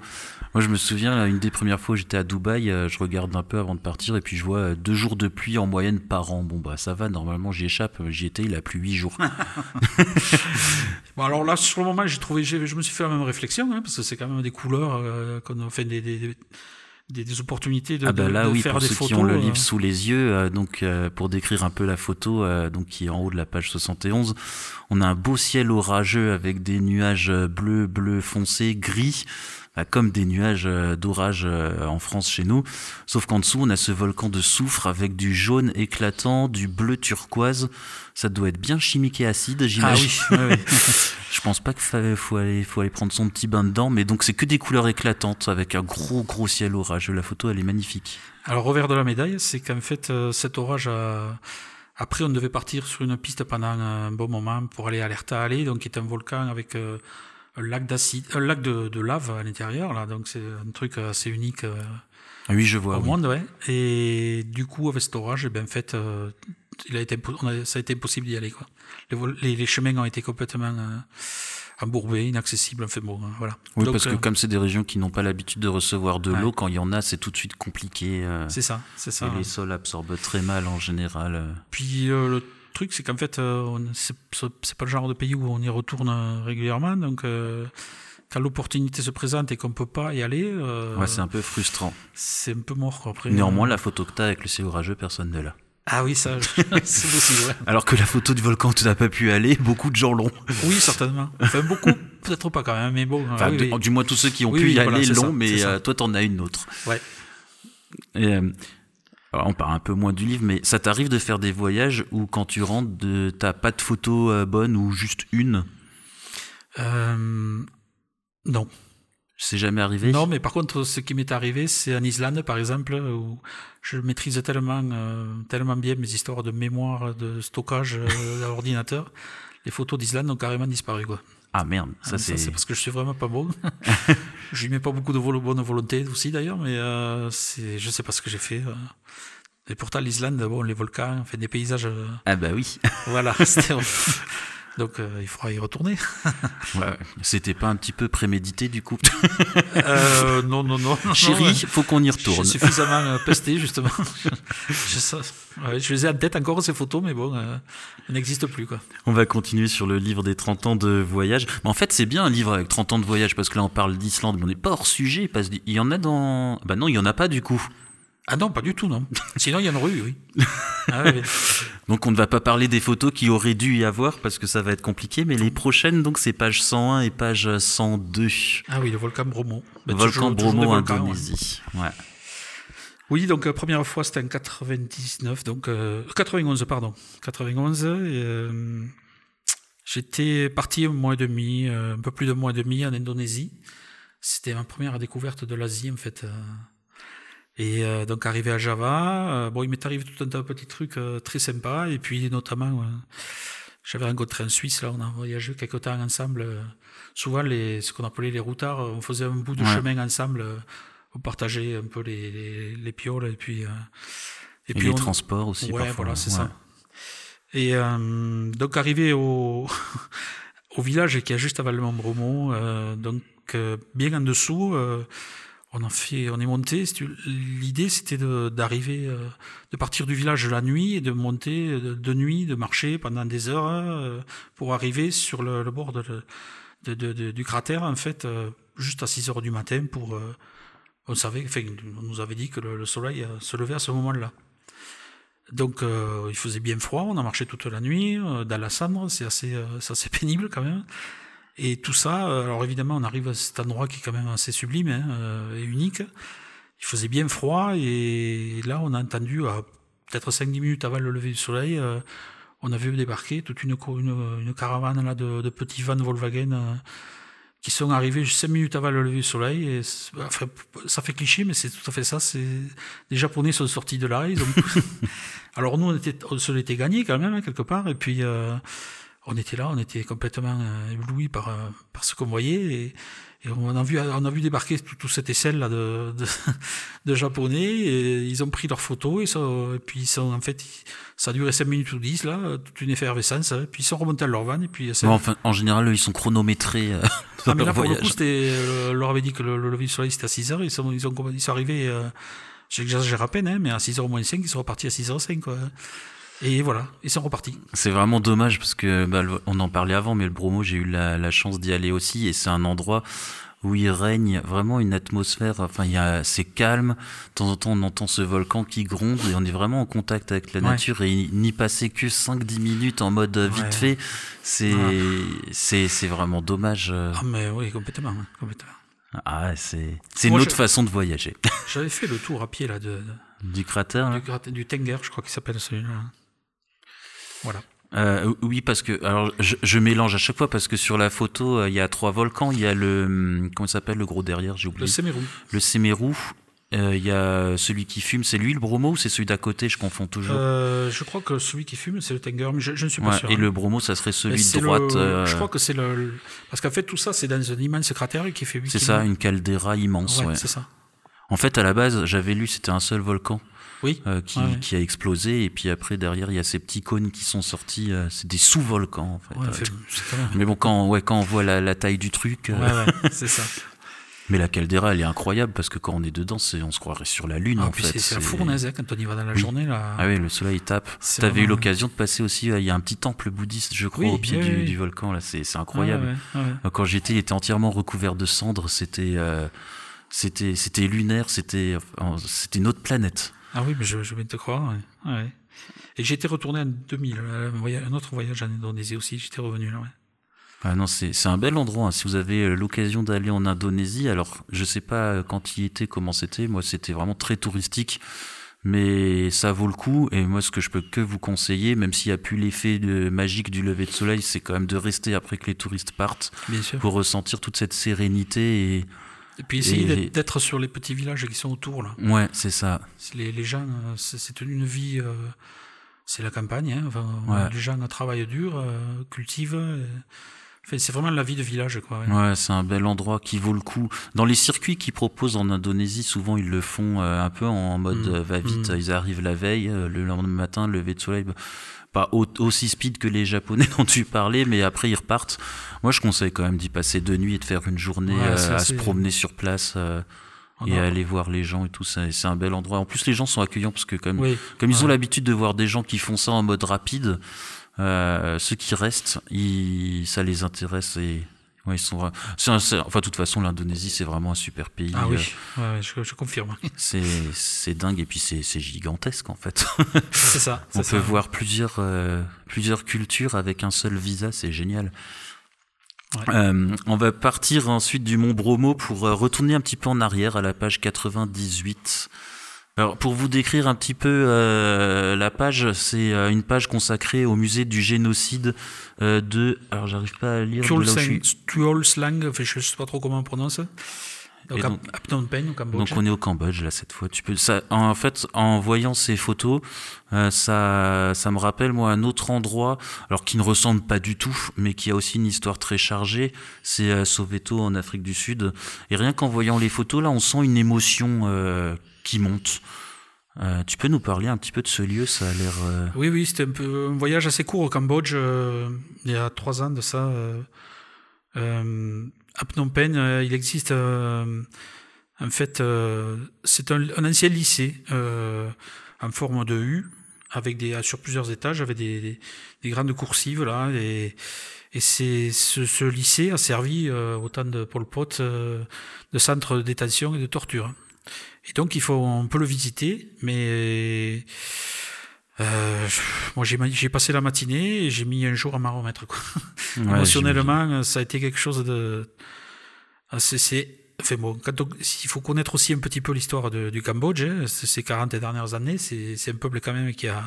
Moi, je me souviens, une des premières fois où j'étais à Dubaï, euh, je regarde un peu avant de partir et puis je vois euh, deux jours de pluie en moyenne par an. Bon, bah ça va, normalement j'y échappe. J'y étais, il a plu huit jours. bon, alors là, sur le moment, j'ai trouvé, je me suis fait la même réflexion, hein, parce que c'est quand même des couleurs euh, qu'on a fait des, des, des des, des, opportunités de, ah bah là, de, oui, faire pour des ceux photos. qui ont le livre euh... sous les yeux, euh, donc euh, pour décrire un peu la photo, donc qui est en haut de la page 71, on a un beau ciel orageux avec des nuages bleus, bleu foncé, gris, comme des nuages d'orage en France chez nous. Sauf qu'en dessous, on a ce volcan de soufre avec du jaune éclatant, du bleu turquoise. Ça doit être bien chimique et acide, j'imagine. Ah oui. Je pense pas qu'il faut aller, faut aller prendre son petit bain dedans, mais donc c'est que des couleurs éclatantes avec un gros gros ciel orageux. La photo, elle est magnifique. Alors revers de la médaille, c'est qu'en fait euh, cet orage a... Après, on devait partir sur une piste pendant un bon moment pour aller à l'Ertaale, donc qui est un volcan avec euh, lac d'acide, un lac de, de, lave à l'intérieur. Là, donc c'est un truc assez unique. Euh, oui, je vois. Au oui. monde, ouais. Et du coup, avec cet orage, eh ben, en fait, euh, il a été, a, ça a été impossible d'y aller. Quoi. Les, chemins ont été complètement euh, embourbés, inaccessibles. Enfin bon, voilà. Oui, Donc, parce que euh, comme c'est des régions qui n'ont pas l'habitude de recevoir de Ouais. l'eau, quand il y en a, c'est tout de suite compliqué. euh, c'est ça, c'est ça. et les sols absorbent très mal en général. euh. Puis euh, le truc, c'est qu'en fait, euh, c'est pas le genre de pays où on y retourne euh, régulièrement. Donc, euh, quand l'opportunité se présente et qu'on peut pas y aller, Ouais, c'est un peu frustrant. c'est un peu mort. Après, Néanmoins, la photo que t'as avec le ciel orageux, personne ne l'a. Ah oui, ça, c'est possible. ouais. Alors que la photo du volcan où tu n'as pas pu aller, beaucoup de gens l'ont. Oui, certainement. Enfin, beaucoup, peut-être pas quand même, mais bon. Enfin, oui, du, oui. du moins tous ceux qui ont Oui, pu y voilà, aller l'ont, mais euh, toi t'en as une autre. Ouais. Et, euh, alors, on parle un peu moins du livre, mais ça t'arrive de faire des voyages où quand tu rentres, de, t'as pas de photo euh, bonne ou juste une? Euh, non. C'est jamais arrivé? Non, mais par contre, ce qui m'est arrivé, c'est en Islande, par exemple, où je maîtrise tellement, euh, tellement bien mes histoires de mémoire, de stockage euh, à l'ordinateur. Les photos d'Islande ont carrément disparu, quoi. Ah merde, ça Ah, c'est. parce que je suis vraiment pas bon. je lui mets pas beaucoup de bonne volonté aussi d'ailleurs, mais euh, c'est, je sais pas ce que j'ai fait. euh. Et pourtant l'Islande, bon, les volcans, fait des paysages, euh, Ah bah oui. voilà. Donc euh, il faudra y retourner. Ouais. C'était pas un petit peu prémédité du coup Euh, non, non, non. non, Chérie, ouais. faut qu'on y Je retourne. suis suffisamment euh, pesté justement. je, ça, ouais, je les ai en tête encore ces photos, mais bon, euh, elles n'existent plus quoi. On va continuer sur le livre des 30 ans de voyage. Mais en fait, c'est bien un livre avec 30 ans de voyage parce que là, on parle d'Islande, mais on n'est pas hors sujet. Parce qu'il y en a dans. Bah non, il y en a pas du coup. Ah non, pas du tout, non. Sinon, il y en aurait eu, oui. Ah. Donc, on ne va pas parler des photos qui auraient dû y avoir parce que ça va être compliqué. Mais les prochaines, donc, c'est page 101 et page 102. Ah oui, le volcan Bromo. Bah, Volcan Bromo, ouais. Indonésie. Ouais. Oui, donc euh, première fois c'était en 99, donc euh, 91 pardon, 91. Et, euh, J'étais parti un mois et demi, euh, un peu plus d'un mois et demi en Indonésie. C'était ma première découverte de l'Asie en fait. Et euh, donc arrivé à Java, euh, bon il m'est arrivé tout un tas de petits trucs euh, très sympas et puis notamment j'avais rencontré un Suisse là, on a voyagé quelque temps ensemble. souvent les ce qu'on appelait les routards, on faisait un bout de Ouais. chemin ensemble. on partageait un peu les, les, les pioles et puis euh, Et, les on- transports aussi. Ouais, parfois. voilà, c'est Ouais. ça. Et donc arrivé au, au village qui est juste avant le Mont donc bien en dessous, on a fait, on est monté. L'idée c'était d'arriver, euh, de partir du village la nuit et de monter de, de nuit, de marcher pendant des heures euh, pour arriver sur le, bord du cratère en fait, euh, juste à 6 heures du matin pour. euh, on savait, on nous avait dit que le, le soleil euh, se levait à ce moment-là. Donc euh, il faisait bien froid, on a marché toute la nuit euh, dans la cendre, c'est assez, euh, c'est assez pénible quand même. Et tout ça, euh, alors évidemment on arrive à cet endroit qui est quand même assez sublime hein, euh, et unique. Il faisait bien froid et là on a entendu, à peut-être 5-10 minutes avant le lever du soleil, euh, on a vu débarquer toute une, une, une caravane là, de, de petits vans Volkswagen qui sont arrivés 5 minutes avant le lever du soleil. Et enfin, ça fait cliché, mais c'est tout à fait ça. C'est les Japonais sont sortis de là. Ils ont... Alors nous, on, était, on se l'était gagné quand même hein, quelque part. Et puis euh, on était là, on était complètement euh, éblouis par, euh, par ce qu'on voyait. Et, et on a vu, on a vu débarquer tout, tout cette aisselle là de, de, de japonais. Et ils ont pris leurs photos et, ça, et puis ils sont en fait, ça a duré 5 minutes ou 10 là, toute une effervescence. hein. Puis ils sont remontés à leur van et puis ça- Bon, enfin, en général, eux, ils sont chronométrés. euh, ah, mais là, pour le voyage. coup, c'était, euh, leur avait dit que le, le lever du soleil c'était à 6 heures. Ils sont, ils ont, ils sont arrivés, euh, j'exagère à peine, hein, mais à 6 heures moins 5, ils sont repartis à 6 heures 5, quoi. Et voilà, ils sont repartis. C'est vraiment dommage parce que bah, on en parlait avant, mais le Bromo, j'ai eu la, la chance d'y aller aussi et c'est un endroit où il règne vraiment une atmosphère. Enfin, il y a, c'est calme. De temps en temps, on entend ce volcan qui gronde et on est vraiment en contact avec la Ouais. nature et n'y passer que 5-10 minutes en mode euh, vite Ouais. fait, c'est, Ouais. c'est, c'est vraiment dommage. euh. Ah, mais oui, complètement. complètement. Ah, c'est, c'est une autre je- façon de voyager. J'avais fait le tour à pied là, de, de- du cratère, du, du Tenger, je crois qu'il s'appelle celui-là. Voilà. Euh, oui, parce que alors je, je mélange à chaque fois parce que sur la photo euh, il y a trois volcans. Il y a le hum, comment s'appelle le gros derrière, j'ai Le oublié. Semeru. Le Semeru. Euh, Il y a celui qui fume, c'est lui le Bromo ou c'est celui d'à côté Je confonds toujours? Je crois que celui qui fume, c'est le Tenger, mais je, je ne suis pas Ouais, sûr. et hein. le Bromo, ça serait celui de droite. le- Je crois que c'est le, le- Parce qu'en fait, tout ça, c'est dans un immense cratère qui fait 8 c'est ça, une caldeira immense. Ouais, ouais. c'est ça. En fait, à la base, j'avais lu c'était un seul volcan Oui. euh, qui, Ouais, ouais. qui a explosé et puis après derrière il y a ces petits cônes qui sont sortis. euh, c'est des sous-volcans en fait. Ouais, Euh, Mais bon, quand, ouais, quand on voit la, la taille du truc. c'est ça. Mais la caldeira, elle est incroyable parce que quand on est dedans, c'est, on se croirait sur la lune Ah, en puis fait. c'est la fournaise hein, quand on y va dans la Oui. journée. Là. Ah oui, le soleil tape. T'avais eu vraiment- l'occasion de passer aussi, il y a un petit temple bouddhiste, je crois, Oui, au pied oui, du, volcan, là, c'est, incroyable. Ouais, ouais, ouais. Quand j'y étais, il était entièrement recouvert de cendres, c'était, euh, c'était, c'était lunaire, c'était, c'était une autre planète. Ah oui, mais je, je vais te croire. Ouais. Ouais. Et j'étais retourné en 2000, euh, un, autre voyage en Indonésie aussi, j'étais revenu là. Ouais. Ah non, c'est, un bel endroit. hein. Si vous avez euh, l'occasion d'aller en Indonésie, alors je sais pas euh, quand y était, comment c'était. Moi, c'était vraiment très touristique, mais ça vaut le coup. Et moi, ce que je peux que vous conseiller, même s'il n'y a plus l'effet magique du lever de soleil, c'est quand même de rester après que les touristes partent Bien sûr. pour ressentir toute cette sérénité et, Et puis essayer d'être sur les petits villages qui sont autour. Là. Ouais, c'est ça. Les, les gens, c'est une vie, c'est la campagne. Hein. Enfin, Les gens travaillent dur, cultivent c'est vraiment la vie de village, quoi. Ouais, c'est un bel endroit qui vaut le coup. Dans les circuits qu'ils proposent en Indonésie, souvent ils le font euh, un peu en mode mm. euh, va vite. Mm. Ils arrivent la veille, euh, le lendemain matin, lever de soleil. Bah, pas aussi speed que les Japonais dont tu parlais, mais après ils repartent. Moi, je conseille quand même d'y passer deux nuits et de faire une journée à se promener sur place. et aller voir les gens et tout c'est un bel endroit en plus les gens sont accueillants parce que comme comme ils ont l'habitude de voir des gens qui font ça en mode rapide euh, ceux qui restent, ils, ça les intéresse et ouais, ils sont. enfin, de toute façon, l'Indonésie, c'est vraiment un super pays. Ah oui, euh, je, confirme. C'est dingue et puis c'est gigantesque en fait. C'est ça. On peut voir plusieurs, euh, plusieurs cultures avec un seul visa, c'est génial. Euh, on va partir ensuite du Mont Bromo pour retourner un petit peu en arrière à la page 98. Alors, pour vous décrire un petit peu euh, la page, c'est euh, une page consacrée au musée du génocide euh, de. Alors, j'arrive pas à lire. Tuolslang, je sais pas trop comment on prononce. Donc, donc, Penh, au Cambodge. Donc on est au Cambodge là cette fois. Tu peux ça en fait en voyant ces photos, ça ça me rappelle moi un autre endroit alors qui ne ressemble pas du tout mais qui a aussi une histoire très chargée, c'est Soweto en Afrique du Sud et rien qu'en voyant les photos là, on sent une émotion qui monte. Euh, tu peux nous parler un petit peu de ce lieu Ça a l'air. Euh, oui, oui, c'était un, voyage assez court au Cambodge, euh, il y a trois ans de ça. à Phnom Penh, il existe. en fait, c'est un, ancien lycée en forme de U, avec des, sur plusieurs étages, avec des, des, grandes coursives, là. Et, c'est, ce, ce, lycée a servi, au temps de Pol Pot, de centre de détention et de torture. Et donc, il faut, on peut le visiter, mais euh, moi, j'ai passé la matinée et j'ai mis un jour à m'en remettre. Quoi. Émotionnellement, ça a été quelque chose de. C'est. Enfin bon, il faut connaître aussi un petit peu l'histoire du Cambodge, hein, ces 40 dernières années, c'est un peuple quand même qui a,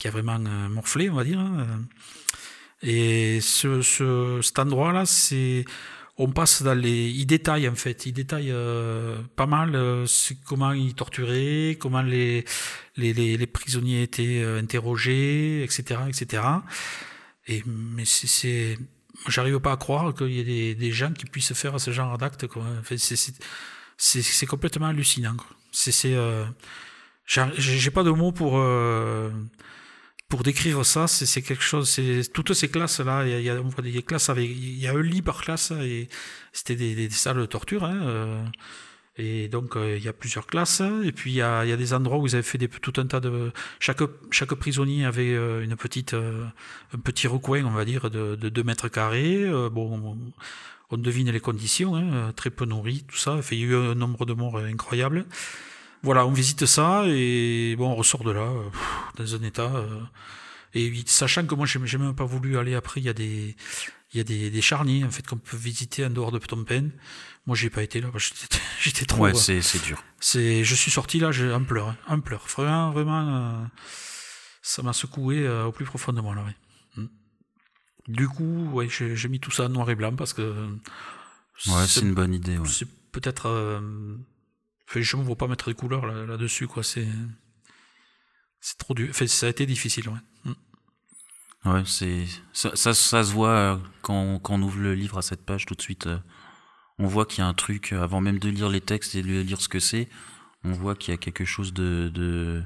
qui a vraiment euh, morflé, on va dire. Hein. Et ce, ce, cet endroit-là, c'est on passe dans les, il détaille en fait, il détaille euh, pas mal euh, comment ils torturaient, comment les les, les, prisonniers étaient euh, interrogés, etc., etc. Et mais c'est, j'arrive pas à croire qu'il y ait des, des, gens qui puissent faire ce genre d'actes. Enfin, c'est, c'est, complètement hallucinant. C'est, c'est, j'ai pas de mots pour pour décrire ça, c'est quelque chose. C'est toutes ces classes là. Il y a, on voit des classes avec, il y a un lit par classe et c'était des, salles de torture. Hein, euh, et donc euh, il y a plusieurs classes. Et puis il y a, des endroits où ils avaient fait tout un tas de. Chaque chaque prisonnier avait euh, une petite un petit recoin, on va dire, de, de 2 mètres carrés. bon, on devine les conditions, hein, très peu nourri, tout ça. il y a eu un nombre de morts incroyable. Voilà, on visite ça et bon, on ressort de là euh, dans un état. Euh, et sachant que moi, j'ai même pas voulu aller après, il y a des, il y a des, des charniers en fait qu'on peut visiter en dehors de Phnom Penh. Moi, j'ai pas été là, j'étais trop. Ouais, c'est dur. C'est, je suis sorti là, j'ai un pleur, hein, un pleur. Vraiment, vraiment, euh, ça m'a secoué au plus profond de moi là. Hmm. Du coup, ouais, j'ai mis tout ça en noir et blanc parce que. Ouais, c'est une bonne idée. Ouais. C'est peut-être je ne vois pas mettre des couleurs là-dessus, quoi. C'est, c'est trop dur. ça a été difficile, ouais. Mm. Ouais, c'est ça, ça, se voit euh, quand, quand, on ouvre le livre à cette page tout de suite. Euh, on voit qu'il y a un truc euh, avant même de lire les textes et de lire ce que c'est. On voit qu'il y a quelque chose de, de,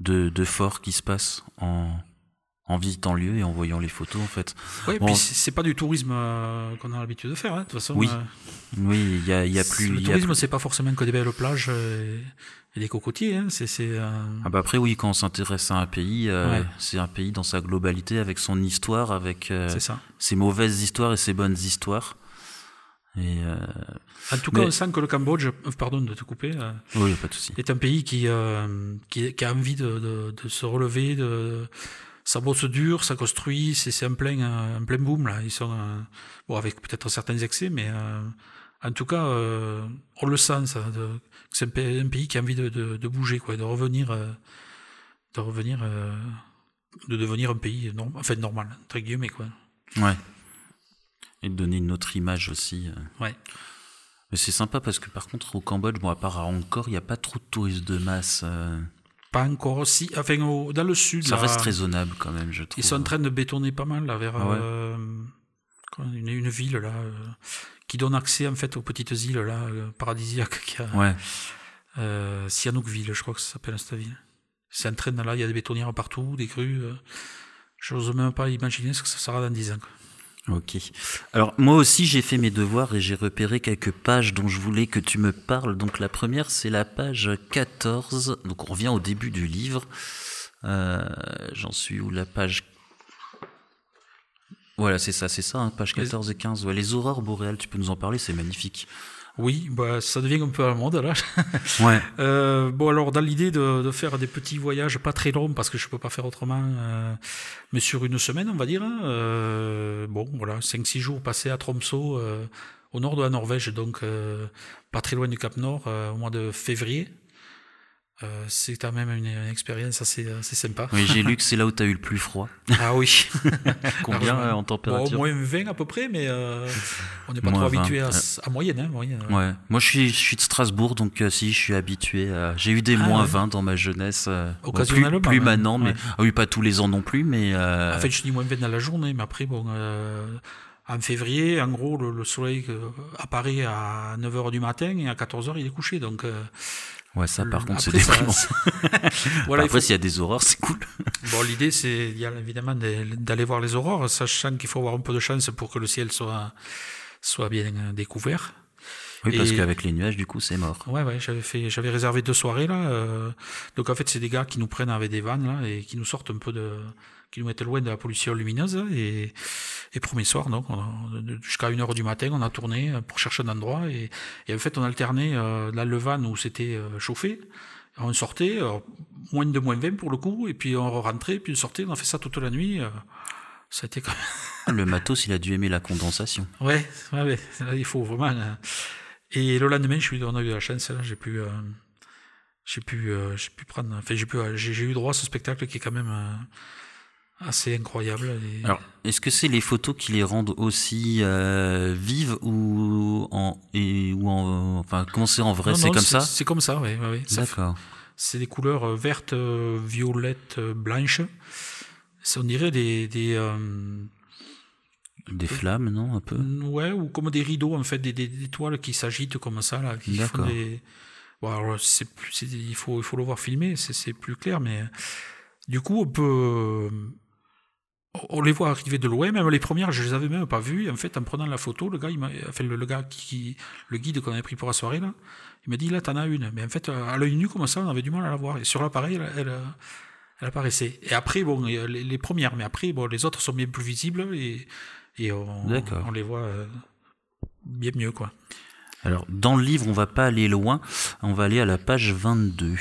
de, de fort qui se passe en, en visitant le lieu et en voyant les photos en fait. Oui, bon, puis c'est pas du tourisme euh, qu'on a l'habitude de faire, hein, de toute façon. Oui, euh, oui, il y a, y a plus. Le tourisme, c'est pas forcément que des belles plages euh, et, des cocotiers. Hein, c'est. Ah bah après oui, quand on s'intéresse à un pays, c'est un pays dans sa globalité, avec son histoire, avec ses mauvaises histoires et ses bonnes histoires. Et en tout cas, on sent que le Cambodge, pardon de te couper, oui, pas de souci. est un pays qui, qui, qui, a envie de, de, de se relever, de ça bosse dur, ça construit, c'est un plein, un plein boom là. Ils sont euh, bon avec peut-être certains excès, mais euh, en tout cas, euh, on le sent ça. C'est un, un, pays qui a envie de, de, de bouger, quoi, de revenir, de revenir, de devenir un pays normal, enfin normal entre guillemets quoi. Ouais. Et de donner une autre image aussi. Ouais. Mais c'est sympa parce que par contre au Cambodge, bon à part à Angkor, il n'y a pas trop de touristes de masse. Pas encore aussi. Enfin, au- dans le sud, ça là, reste raisonnable quand même, je trouve. ils sont en train de bétonner pas mal là, vers Ah ouais euh, une, une ville là, euh, qui donne accès en fait aux petites îles là, euh, paradisiaques qu'il y a. Ouais. Euh, Sihanoukville, je crois que ça s'appelle cette ville. C'est en train là, il y a des bétonnières partout, des crues. euh. J'ose même pas imaginer ce que ça sera dans 10 ans. quoi. Ok. Alors moi aussi j'ai fait mes devoirs et j'ai repéré quelques pages dont je voulais que tu me parles. Donc la première c'est la page 14. Donc on revient au début du livre. Euh, J'en suis où? La page Voilà c'est ça, c'est ça, hein, page 14 et 15. Ouais, les aurores boréales, tu peux nous en parler, c'est magnifique. Oui, bah, ça devient un peu à la mode là. Ouais. Euh, bon, alors, dans l'idée de, de faire des petits voyages pas très longs, parce que je peux pas faire autrement, euh, mais sur une semaine, on va dire. hein, euh, bon, voilà, 5-6 jours passés à Tromsø, au nord de la Norvège, donc pas très loin du Cap Nord, au mois de février. Euh, c'est quand même une, une expérience assez, assez sympa. Oui, j'ai lu que c'est là où tu as eu le plus froid. Ah oui. Combien Alors, euh, en Bon, au température moins 20 à peu près, mais euh, on n'est pas Moins trop 20, habitué à, moyenne. Hein, moyenne. Ouais, moi je suis, je suis de Strasbourg, donc si je suis habitué. à- J'ai eu des Ah, moins ouais. 20 dans ma jeunesse. bon, Occasionnellement, plus, plus maintenant, mais Ouais. ah oui, pas tous les ans non plus, mais En fait, je dis moins 20 dans la journée, mais après, bon, en février, en gros, le, le soleil apparaît à 9h du matin et à 14h, il est couché. Donc, euh, ouais, ça par contre c'est ça- déprimant. voilà, il Après, faut- s'il y a des horreurs, c'est cool. Bon, l'idée, c'est évidemment de- d'aller voir les aurores, sachant qu'il faut avoir un peu de chance pour que le ciel soit, soit bien euh, découvert. Oui, parce Et- qu'avec les nuages, du coup, c'est mort. Ouais, ouais, j'avais fait, j'avais réservé deux soirées là. euh, donc en fait, c'est des gars qui nous prennent avec des vannes là et qui nous sortent un peu de, qui nous mettent loin de la pollution lumineuse. Et, et premier soir, donc, jusqu'à une heure du matin, on a tourné pour chercher un endroit et, et en fait, on alternait euh, là le van où c'était euh, chauffé. On sortait, euh, moins de moins 20 pour le coup, et puis on rentrait, puis on sortait, on a fait ça toute la nuit. ça a été quand même Le matos, il a dû aimer la condensation. Ouais, ouais, ouais. Là, il faut vraiment. euh, Et le lendemain, je suis, on a eu de la chance. Là, j'ai pu, j'ai pu, euh, j'ai pu prendre. Enfin, j'ai pu, j'ai j'ai eu droit à ce spectacle qui est quand même euh, assez incroyable. et- Alors, est-ce que c'est les photos qui les rendent aussi euh, vives ou en et ou en enfin comment c'est en vrai? C'est comme ça? C'est comme ça, oui. D'accord. C'est des couleurs euh, vertes, euh, violettes, blanches. On dirait des, des euh, Des flammes, non un peu? ouais, ou comme des rideaux en fait, des, des, des toiles qui s'agitent comme ça là, qui font des. Bon, alors c'est il faut, il faut le voir c'est, c'est plus clair, mais du coup on peut, on les voit arriver de loin, même les premières, je les avais même pas vues. En fait, en prenant la photo, le gars, il m'a, enfin le, le gars qui, le guide qu'on avait pris pour la soirée là, il m'a dit là t'en as une, mais en fait à l'œil nu comme ça, on avait du mal à la voir. Et sur l'appareil, elle, elle, elle apparaissait. Et après, bon, les, les premières, mais après, bon, les autres sont bien plus visibles et, et on, les voit euh, bien mieux quoi. Alors, dans le livre, on va pas aller loin. On va aller à la page 22.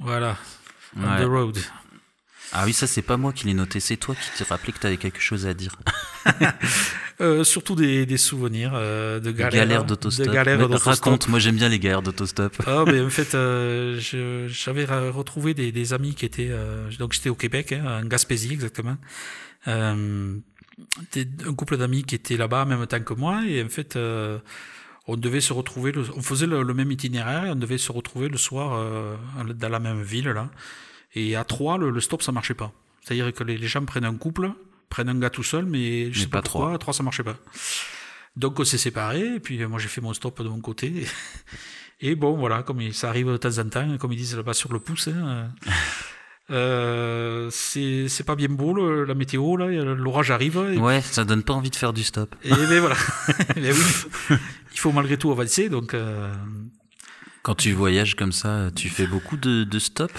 Voilà. On Ouais. the road. Ah oui, ça c'est pas moi qui l'ai noté, c'est toi qui t'es rappelé que tu avais quelque chose à dire. Euh, surtout des, des souvenirs euh, de galères. Galère d'autostop. Galères d'autostop. Raconte, moi j'aime bien les galères d'autostop. Ah, mais en fait, euh, j'avais retrouvé des, des amis qui étaient. euh, donc, j'étais au Québec, hein, en Gaspésie exactement. Euh, un couple d'amis qui étaient là-bas en même temps que moi. Et en fait, euh, on devait se retrouver. le- on faisait le, le même itinéraire et on devait se retrouver le soir euh, dans la même ville. là. Et à trois, le, le stop, ça marchait pas. C'est-à-dire que les, les gens prennent un couple, prennent un gars tout seul, mais je Mais sais pas pas pourquoi, à trois, ça marchait pas. Donc on s'est séparés, et puis euh, moi j'ai fait mon stop de mon côté. Et bon, voilà, comme il- ça arrive de temps en temps, comme ils disent là-bas sur le pouce, hein, euh, c'est pas bien beau le- la météo, là, l'orage arrive. Et, Ouais, ça donne pas envie de faire du stop. et ben voilà. Eh ben oui, il faut malgré tout avancer, donc euh, Quand tu voyages comme ça, tu fais beaucoup de, de stops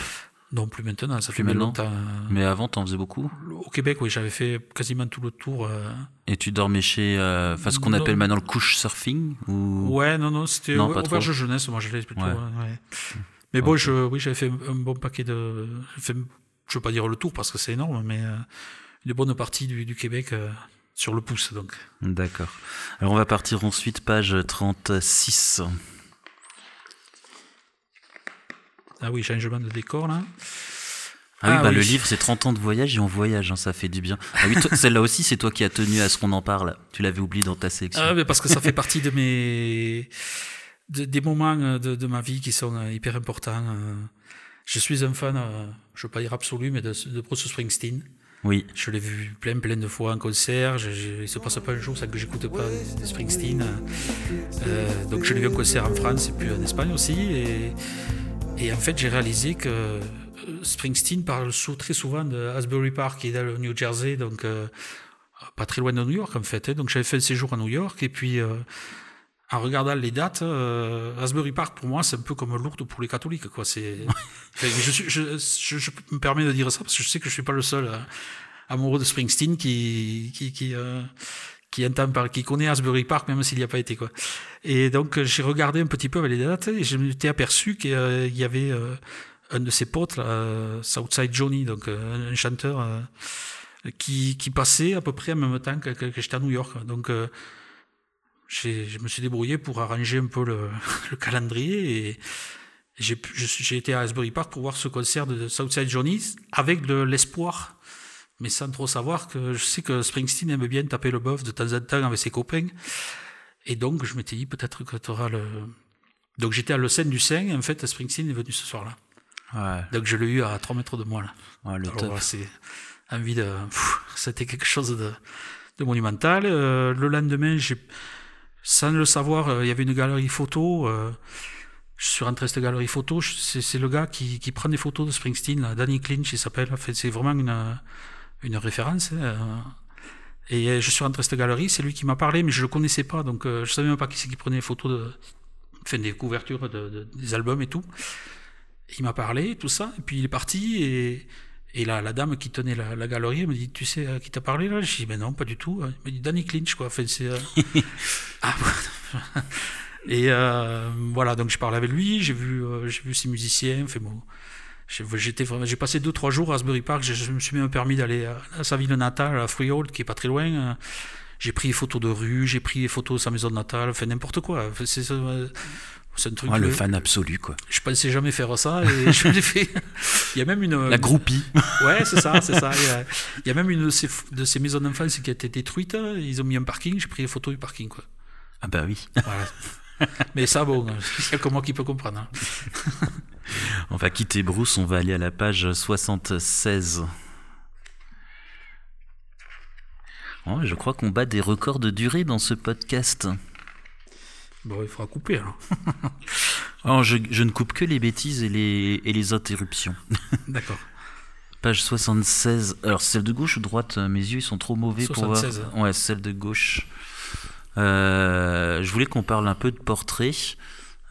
non plus maintenant, ça Plus fait maintenant longtemps. Mais avant, t'en faisais beaucoup Au Québec, oui, j'avais fait quasiment tout le tour. euh, Et tu dormais chez. euh, Enfin, ce qu'on appelle maintenant le couche surfing ou... Ouais, non, non, c'était Non, au- pas auberge jeunesse, moi je l'ai plutôt. Ouais. ouais, ouais. Mais bon, je, oui, j'avais fait un bon paquet de. fait- je veux pas dire le tour parce que c'est énorme, mais euh, une bonne partie du, du Québec sur le pouce. Donc. D'accord. Alors, on va partir ensuite, page 36. Ah oui, changement de décor là. Ah, oui, Ah bah oui. le livre c'est 30 ans de voyage et on voyage, hein, ça fait du bien. Ah oui, celle-là aussi c'est toi qui as tenu à ce qu'on en parle. Tu l'avais oublié dans ta sélection. Ah, mais parce que ça fait partie de mes de- des moments euh, de, de ma vie qui sont euh, hyper importants. euh. Je suis un fan, je veux pas dire absolu, mais de, de Bruce Springsteen. Oui. Je l'ai vu plein plein de fois en concert. Je, je- il se passe pas un jour sans que j'écoute pas de Springsteen. Euh, donc je l'ai vu en concert en France et puis en Espagne aussi. Et, et en fait, j'ai réalisé que euh, Springsteen parle très souvent de Asbury Park, qui est dans le New Jersey, donc euh, pas très loin de New York en fait. hein. Donc j'avais fait un séjour à New York et puis. euh, en regardant les dates, euh, Asbury Park pour moi c'est un peu comme Lourdes pour les catholiques quoi. C'est, Enfin, je, suis- je, je- je me permets de dire ça parce que je sais que je suis pas le seul amoureux de Springsteen qui qui qui, qui entend par, qui connaît Asbury Park même s'il n'y a pas été quoi. Et donc euh, j'ai regardé un petit peu les dates et je m'étais aperçu qu'il euh, y avait euh, un de ses potes là, Southside Johnny donc un chanteur qui qui passait à peu près en même temps que, que, j'étais à New York. Donc je me suis débrouillé pour arranger un peu le, le calendrier et j'ai été à Asbury Park pour voir ce concert de Southside Johnny avec de l'espoir, mais sans trop savoir que je sais que Springsteen aime bien taper le bœuf de temps en temps avec ses copains. Et donc je m'étais dit peut-être que tu auras le. Donc j'étais à Le Seine du Seine et en fait Springsteen est venu ce soir-là. Ouais. Donc je l'ai eu à 3 mètres de moi là. Ouais, le Alors, c'est envie de. C'était quelque chose de, de monumental. Euh, le lendemain, j'ai, sans le savoir, euh, il y avait une galerie photo. euh, je suis rentré à cette galerie photo. C'est, le gars qui, qui prend des photos de Springsteen, là, Danny Clinch, il s'appelle. En fait, c'est vraiment une, une référence. hein, euh. Et euh, je suis rentré à cette galerie, c'est lui qui m'a parlé, mais je le connaissais pas, donc euh, je savais même pas qui c'est qui prenait les photos de, enfin, des couvertures de- de- des albums et tout. Il m'a parlé, tout ça, et puis il est parti, et, et la, la dame qui tenait la, la galerie, elle me dit, tu sais à qui t'a parlé là? Je dis, ben non, pas du tout. Elle me dit, Danny Clinch, quoi. Enfin, c'est, euh, ah, et euh, voilà, donc je parlais avec lui, j'ai vu, euh, j'ai vu ses musiciens, enfin bon, j'étais j'ai passé deux trois jours à Asbury Park, je, je me suis même permis d'aller à, à sa ville natale, à Freehold, qui est pas très loin. euh, J'ai pris des photos de rue, j'ai pris des photos de sa maison natale, enfin n'importe quoi. C'est, euh, c'est un truc. Ouais, le fan absolu, quoi. je pensais jamais faire ça et je l'ai fait. Il y a même une. La groupie. Ouais, c'est ça, c'est ça. Il y, a, il y a même une de ces, de ces maisons d'enfance qui a été détruite. Ils ont mis un parking, j'ai pris les photos du parking, quoi. Ah bah oui. Voilà. Mais ça, bon, il y a que moi qui peut comprendre. hein. On va quitter Bruce, on va aller à la page 76. Oh, je crois qu'on bat des records de durée dans ce podcast. Bon, il faudra couper, alors. Oh, je, je ne coupe que les bêtises et les, et les interruptions. D'accord. Page 76. Alors, celle de gauche ou droite Mes yeux, ils sont trop mauvais 76, pour voir. Ouais, celle de gauche. Euh, je voulais qu'on parle un peu de portrait.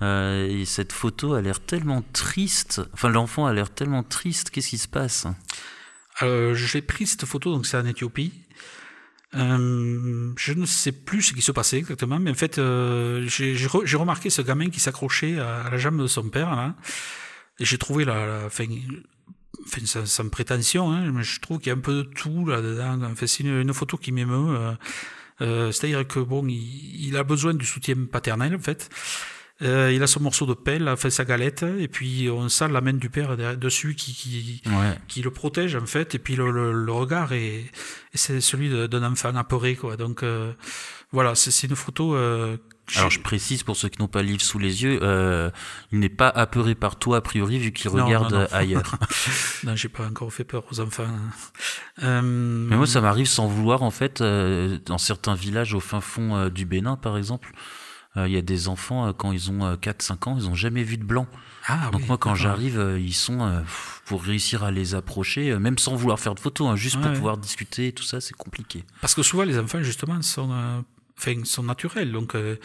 Euh, et cette photo a l'air tellement triste. Enfin, l'enfant a l'air tellement triste. Qu'est-ce qui se passe? Euh, j'ai pris cette photo, donc c'est en Éthiopie. Euh, je ne sais plus ce qui se passait exactement, mais en fait, euh, j'ai j'ai re- j'ai remarqué ce gamin qui s'accrochait à, la jambe de son père. Et j'ai trouvé la, la enfin, sans, prétention, hein, mais je trouve qu'il y a un peu de tout là-dedans. Enfin, c'est une, photo qui m'émeut. euh, euh, C'est-à-dire que bon, il, il a besoin du soutien paternel, en fait. Euh, il a son morceau de pelle, enfin sa galette, et puis on sent la main du père dessus qui, qui, Ouais. qui le protège en fait et puis le, le, le regard est, est c'est celui d'un enfant apeuré quoi donc euh, voilà c'est une photo euh, Alors je précise pour ceux qui n'ont pas le livre sous les yeux, euh, il n'est pas apeuré par toi a priori vu qu'il Non, regarde non, non. ailleurs. non j'ai pas encore fait peur aux enfants euh, Mais moi ça m'arrive sans vouloir en fait, euh, dans certains villages au fin fond euh, du Bénin par exemple, euh, il y a des enfants euh, quand ils ont 4-5 ans, ils ont jamais vu de blanc. ah Donc oui, moi quand j'arrive, euh, ils sont euh, pour réussir à les approcher, euh, même sans vouloir faire de photos, hein, juste pour Ouais. pouvoir discuter et tout ça, c'est compliqué. parce que souvent les enfants justement sont euh, enfin sont naturels donc euh,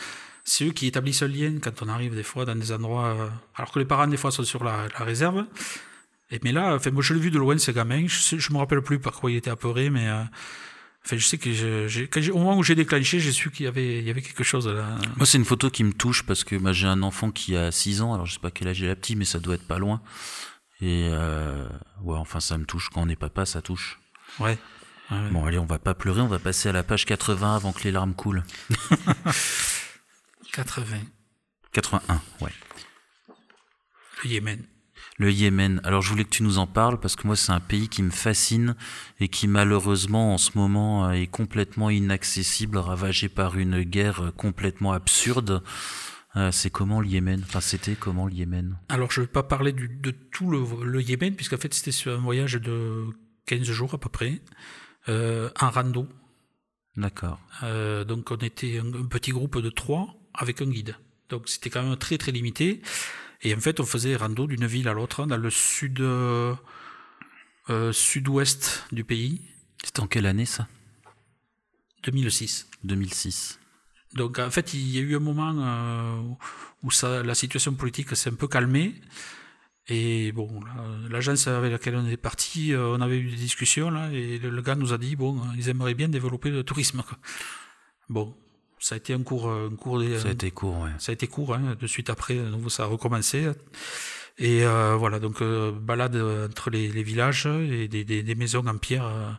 c'est eux qui établissent un lien quand on arrive des fois dans des endroits euh, alors que les parents des fois sont sur la, la réserve et mais là enfin moi je l'ai vu de loin ce gamin je, je me rappelle plus par quoi il était apeuré mais euh, Enfin, je sais que je- quand au moment où j'ai déclenché, j'ai su qu'il y avait, il y avait quelque chose là. Moi c'est une photo qui me touche parce que bah, j'ai un enfant qui a 6 ans, alors je sais pas quel âge est la petite, mais ça doit être pas loin. Et euh, ouais, enfin ça me touche, quand on est papa ça touche. Ouais. Ouais. Bon allez, on va pas pleurer, on va passer à la page 80 avant que les larmes coulent. 80. 81, ouais. Le Yémen. Le Yémen. Alors je voulais que tu nous en parles parce que moi c'est un pays qui me fascine et qui malheureusement en ce moment est complètement inaccessible, ravagé par une guerre complètement absurde. Euh, c'est comment le Yémen? Enfin c'était comment le Yémen? Alors je ne vais pas parler du, de tout le, le Yémen puisqu'en fait c'était sur un voyage de 15 jours à peu près, euh, en rando. D'accord. Euh, donc on était un, un, petit groupe de trois avec un guide. Donc c'était quand même très très limité. Et en fait, on faisait rando d'une ville à l'autre dans le sud euh, sud-ouest du pays. C'était en quelle année ça? 2006. 2006. Donc en fait, il y a eu un moment euh, où ça, la situation politique s'est un peu calmée. Et bon, l'agence avec laquelle on est parti, euh, on avait eu des discussions là, et le, gars nous a dit bon, ils aimeraient bien développer le tourisme. Quoi. Bon, ça a été un cours, un cours. Ça a été court, ouais. Ça a été court. Hein, de suite après, ça a recommencé. Et euh, voilà, donc euh, balade entre les, les, villages et des, des, des maisons en pierre. Euh,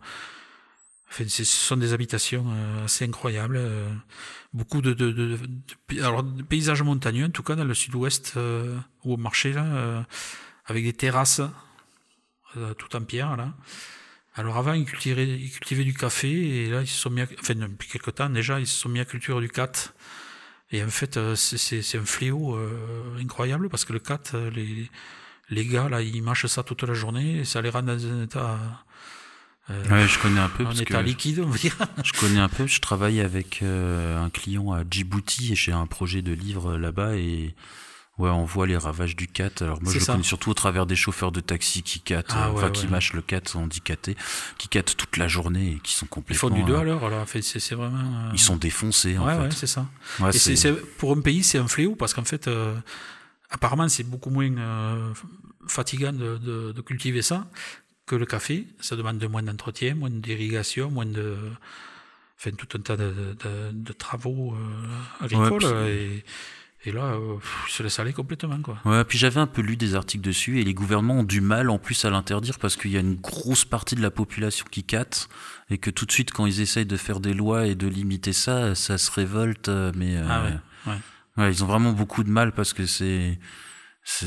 ce sont des habitations euh, assez incroyables. Euh, beaucoup de, paysages montagneux, en tout cas dans le sud-ouest euh, ou au marché, là, avec des terrasses tout en pierre. Là. Alors avant, ils cultivaient, du café et là, ils sont mis, enfin depuis quelque temps déjà, ils se sont mis à culture du cat. Et en fait, c'est un fléau euh, incroyable parce que le cat, les, les gars là, ils mâchent ça toute la journée et ça les rend dans un état. Euh, ouais, je connais un peu. Parce état que liquide, on va dire. Je connais un peu. Je travaille avec euh, un client à Djibouti et j'ai un projet de livre là-bas et Ouais, on voit les ravages du cat. Alors moi, je le connais surtout au travers des chauffeurs de taxi qui cattent, ah, ouais, enfin ouais. qui mâchent le cat, catter, qui cattent toute la journée et qui sont complètement. Ils font du 2 à l'heure, alors c'est vraiment. Euh... Ils sont défoncés. En ouais, fait. ouais, c'est ça. Ouais, et c'est pour un pays, c'est un fléau parce qu'en fait, euh, apparemment, c'est beaucoup moins euh, fatigant de, de, de, cultiver ça que le café. Ça demande moins d'entretien, moins d'irrigation, moins de. Enfin, tout un tas de, de, de travaux euh, agricoles. et, et là, euh, pff, se laisse aller complètement. Quoi. Ouais, puis j'avais un peu lu des articles dessus et les gouvernements ont du mal en plus à l'interdire parce qu'il y a une grosse partie de la population qui catte et que tout de suite, quand ils essayent de faire des lois et de limiter ça, ça se révolte. Mais euh, ah ouais. ouais, ils ont vraiment beaucoup de mal parce que c'est. C'est,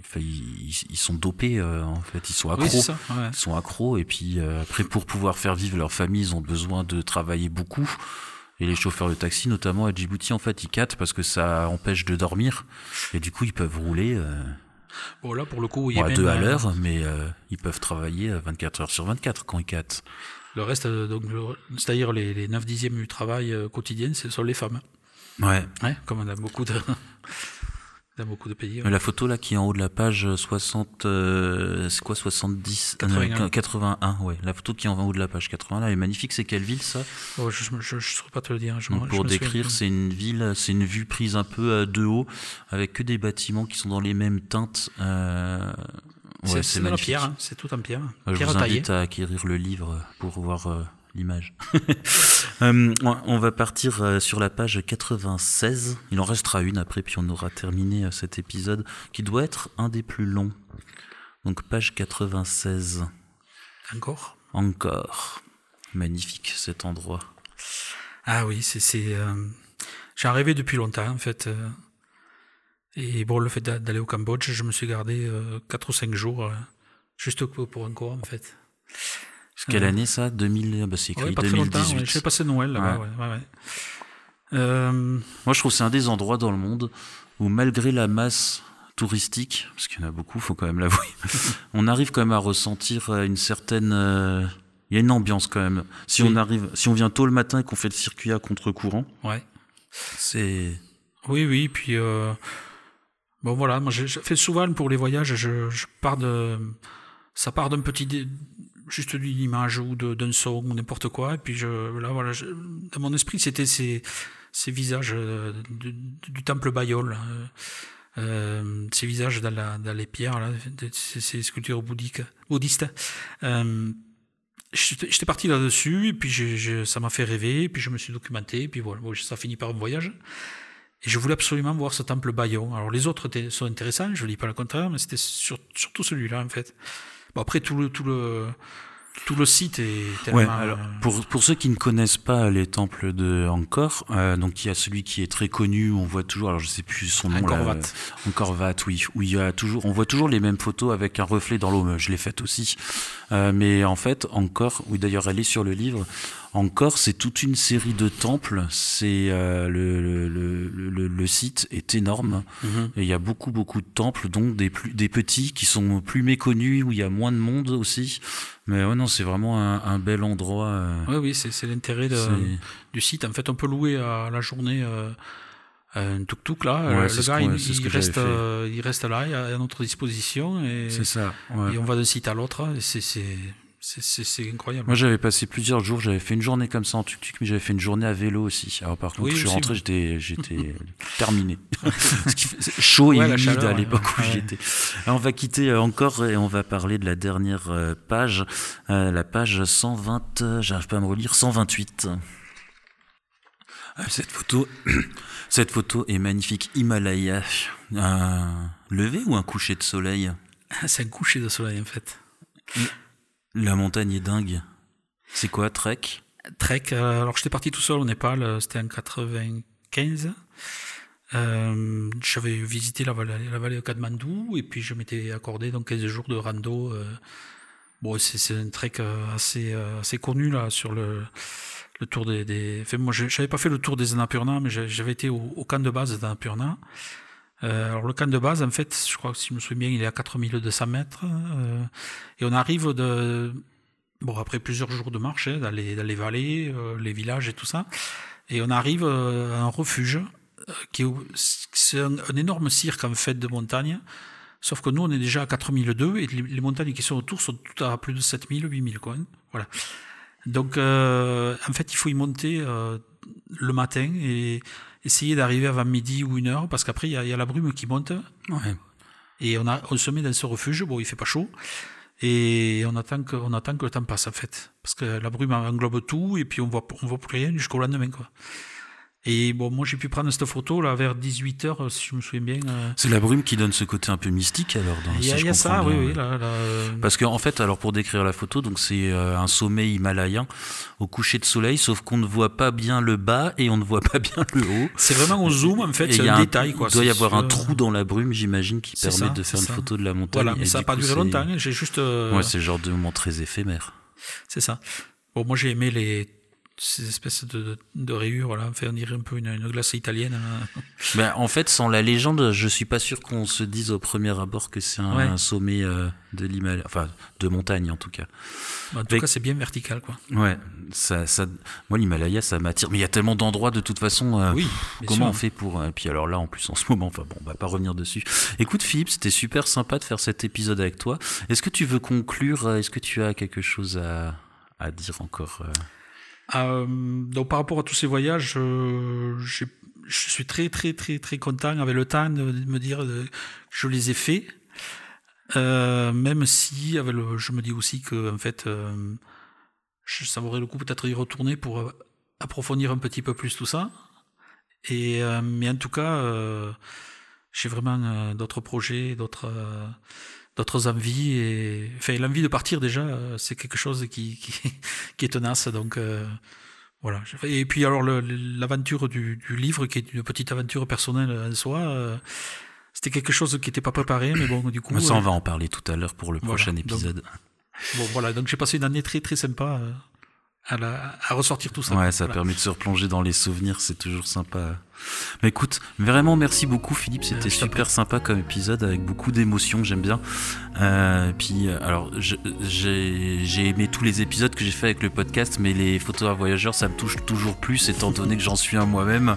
enfin, ils, ils, sont dopés euh, en fait, ils sont accros, oui, ça, ouais. ils sont accros et puis euh, après pour pouvoir faire vivre leur famille, ils ont besoin de travailler beaucoup. Et les chauffeurs de taxi, notamment à Djibouti, en fait, ils cattent parce que ça empêche de dormir. Et du coup, ils peuvent rouler. Euh, bon, là, pour le coup, il bon, à deux à l'heure, mais euh, ils peuvent travailler 24 heures sur 24 quand ils cattent. Le reste, donc, c'est-à-dire les, les 9 dixièmes du travail quotidien, ce sont les femmes. Ouais. ouais comme on a beaucoup de. Dans beaucoup de pays. Ouais. La photo là qui est en haut de la page 60, euh, c'est quoi 70 81. Euh, 81, ouais. La photo qui est en haut de la page 80 là, elle est magnifique. C'est quelle ville ça? Oh, Je ne saurais pas te le dire. Je Donc, pour décrire, c'est une ville, c'est une vue prise un peu de haut, avec que des bâtiments qui sont dans les mêmes teintes. Euh, ouais, c'est magnifique. pierre, hein. c'est tout en pierre. je vous invite taillée. à acquérir le livre pour voir euh, l'image. euh, on va partir sur la page 96. Il en restera une après, puis on aura terminé cet épisode qui doit être un des plus longs. Donc page 96. Encore? Encore. Magnifique cet endroit. Ah oui, c'est. Euh... J'ai rêvé depuis longtemps en fait. Euh... Et bon, le fait d'aller au Cambodge, je me suis gardé euh, 4 ou 5 jours, euh, juste pour un cours en fait. Quelle année ça 2000 bah C'est écrit ouais, pas 2018. Ouais. Je vais passer Noël là-bas. Ouais, euh... Moi, je trouve que c'est un des endroits dans le monde où, malgré la masse touristique, parce qu'il y en a beaucoup, faut quand même l'avouer, on arrive quand même à ressentir une certaine. Euh... Il y a une ambiance quand même. Si oui. on arrive, si on vient tôt le matin et qu'on fait le circuit à contre-courant, ouais. c'est. Oui, oui, puis. Euh... Bon voilà, moi je, je, fais souvent pour les voyages, je, je pars de. Ça part d'un petit juste d'une image ou d'un son ou n'importe quoi. Et puis je, là, voilà, je, dans mon esprit, c'était ces, ces visages euh, du, temple Bayol, euh, euh, ces visages dans, les pierres, là, ces, sculptures bouddhistes. J'étais parti là-dessus, et puis ça m'a fait rêver, et puis je me suis documenté, et puis voilà, bon, ça finit par un voyage. Et je voulais absolument voir ce temple Bayon. Alors les autres sont intéressants, je ne dis pas le contraire, mais c'était sur, surtout celui-là en fait. Bon, après tout le, tout le, tout le site est tellement. Ouais, alors, pour, pour ceux qui ne connaissent pas les temples de Angkor, euh, donc il y a celui qui est très connu, on voit toujours, alors je sais plus son nom. Angkor Wat. euh, Angkor Wat, oui, où il y a toujours, on voit toujours les mêmes photos avec un reflet dans l'eau. Je l'ai faite aussi, Euh, mais en fait, Angkor, oui d'ailleurs elle est sur le livre. Angkor, c'est toute une série de temples. C'est euh, le, le, le, le, le site est énorme. Mhm. Et il y a beaucoup, beaucoup de temples, donc des, plus, des petits qui sont plus méconnus, où il y a moins de monde aussi. Mais ouais, non, c'est vraiment un, un bel endroit. euh, Oui, oui, c'est l'intérêt du site. En fait, on peut louer à la journée euh, un tuk-tuk là. Ouais, le gars, il, reste, il reste là, il est à notre disposition et, ça. et on va d'un site à l'autre. C'est c'est- incroyable. Moi, j'avais passé plusieurs jours. J'avais fait une journée comme ça en tuk-tuk, mais j'avais fait une journée à vélo aussi. Alors, par contre, Oui, je suis rentré, j'étais, terminé. Chaud et Ouais, la humide chaleur, à ouais. l'époque où Ouais. j'étais. On va quitter euh, encore et on va parler de la dernière euh, page, euh, la page 120. euh, J'arrive pas à me relire. 128. Ah, Cette photo, cette photo est magnifique. Himalaya, un lever ou un coucher de soleil? C'est un coucher de soleil en fait. La montagne est dingue. C'est quoi, Trek? Trek, euh, alors j'étais parti tout seul au Népal, euh, c'était en 95. Euh, J'avais visité la vallée, de Katmandou et puis je m'étais accordé donc 15 jours de rando. bon, c'est un trek assez, connu là sur le, tour des. des... Enfin, moi, je n'avais pas fait le tour des Annapurna, mais j'avais été au, au camp de base des Annapurna. Euh, alors le camp de base, en fait, je crois que si je me souviens bien, il est à 4200 mètres. euh, et on arrive de, bon, après plusieurs jours de marche hein, dans, les, les vallées, euh, les villages et tout ça. Et on arrive à un refuge qui est, c'est un, énorme cirque en fait de montagne. Sauf que nous, on est déjà à 4002 et les, montagnes qui sont autour sont toutes à plus de 7000, 8000. Quoi, hein. Voilà. Donc, en fait, il faut y monter le matin et essayer d'arriver avant midi ou une heure parce qu'après, il y, a- il y a la brume qui monte. Ouais. Et on, a, on se met dans ce refuge, bon, il fait pas chaud, et on attend que, on attend que le temps passe, en fait. Parce que la brume englobe tout, et puis on voit, on voit plus rien jusqu'au lendemain, quoi. Et bon, moi, j'ai pu prendre cette photo, là, vers 18h, si je me souviens bien. euh. C'est la brume qui donne ce côté un peu mystique alors. Dans, Il y a, si y ça, oui, bien. oui, là, là, euh, Parce qu'en fait, alors pour décrire la photo, donc c'est euh, un sommet himalayen au coucher de soleil, sauf qu'on ne voit pas bien le bas et on ne voit pas bien le haut. c'est vraiment au zoom, en fait, c'est il y a un un- détail, quoi. Il doit y avoir un trou dans la brume, j'imagine, qui permet ça, de faire une ça. photo de la montagne. Voilà, mais ça n'a pas duré longtemps, hein, j'ai juste. Ouais, c'est le genre de moment très éphémère. C'est ça. Bon, moi j'ai aimé les ces espèces de, de, rayures, là. Enfin, on dirait un peu une, une glace italienne. hein. Ben, en fait, sans la légende, je suis pas sûr qu'on se dise au premier abord que c'est un, Ouais. un sommet euh, de l'Himalaya, enfin de montagne en tout cas. En tout Mais- cas, c'est bien vertical, quoi. Ouais, ça, ça, moi l'Himalaya, ça m'attire. Mais il y a tellement d'endroits de toute façon. euh, Oui, pff, comment sûr. on fait pour Et puis alors là, en plus en ce moment, enfin bon, on va pas revenir dessus. Écoute Philippe, c'était super sympa de faire cet épisode avec toi. Est-ce que tu veux conclure euh, Est-ce que tu as quelque chose à, à dire encore euh donc par rapport à tous ces voyages, euh, je suis très très très très content avec le temps de me dire euh, que je les ai faits. Même si je me dis aussi que fait, ça vaudrait le coup peut-être d'y retourner pour approfondir un petit peu plus tout ça. Et mais en tout cas, j'ai vraiment d'autres projets, d'autres d'autres envies et enfin l'envie de partir déjà, euh, c'est quelque chose qui, qui qui est tenace. Donc euh, voilà. Et puis alors l'aventure du, du livre, qui est une petite aventure personnelle en soi, euh, c'était quelque chose qui n'était pas préparé, mais bon, du coup. Mais Ça, on va en parler tout à l'heure pour le Voilà, prochain donc- épisode. bon, voilà. Donc j'ai passé une année très très sympa à, la, à ressortir tout ça. Ouais, ça Voilà. permet de se replonger dans les souvenirs, c'est toujours sympa. Mais écoute, vraiment merci beaucoup Philippe, c'était je t'en super sympa comme épisode avec beaucoup d'émotions, j'aime bien. Euh, puis euh, alors j'ai aimé tous les épisodes que j'ai fait avec le podcast, mais les photos à voyageurs ça me touche toujours plus étant donné que j'en suis un moi-même.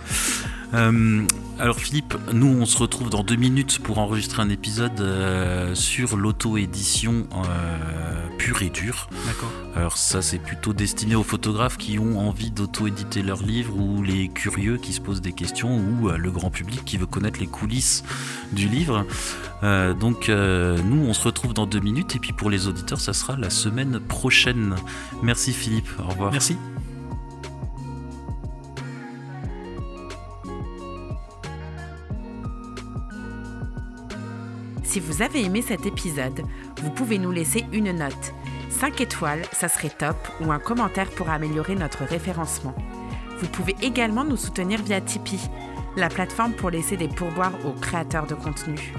Euh, alors Philippe, nous on se retrouve dans deux minutes pour enregistrer un épisode euh, sur l'auto-édition euh, pure et dure. D'accord. Alors ça c'est plutôt destiné aux photographes qui ont envie d'auto-éditer leurs livres ou les curieux qui se posent des questions ou le grand public qui veut connaître les coulisses du livre. Donc nous on se retrouve dans deux minutes et puis pour les auditeurs ça sera la semaine prochaine. Merci Philippe, au revoir. Merci. Si vous avez aimé cet épisode, vous pouvez nous laisser une note. 5 étoiles, ça serait top, ou un commentaire pour améliorer notre référencement. Vous pouvez également nous soutenir via Tipeee, la plateforme pour laisser des pourboires aux créateurs de contenu.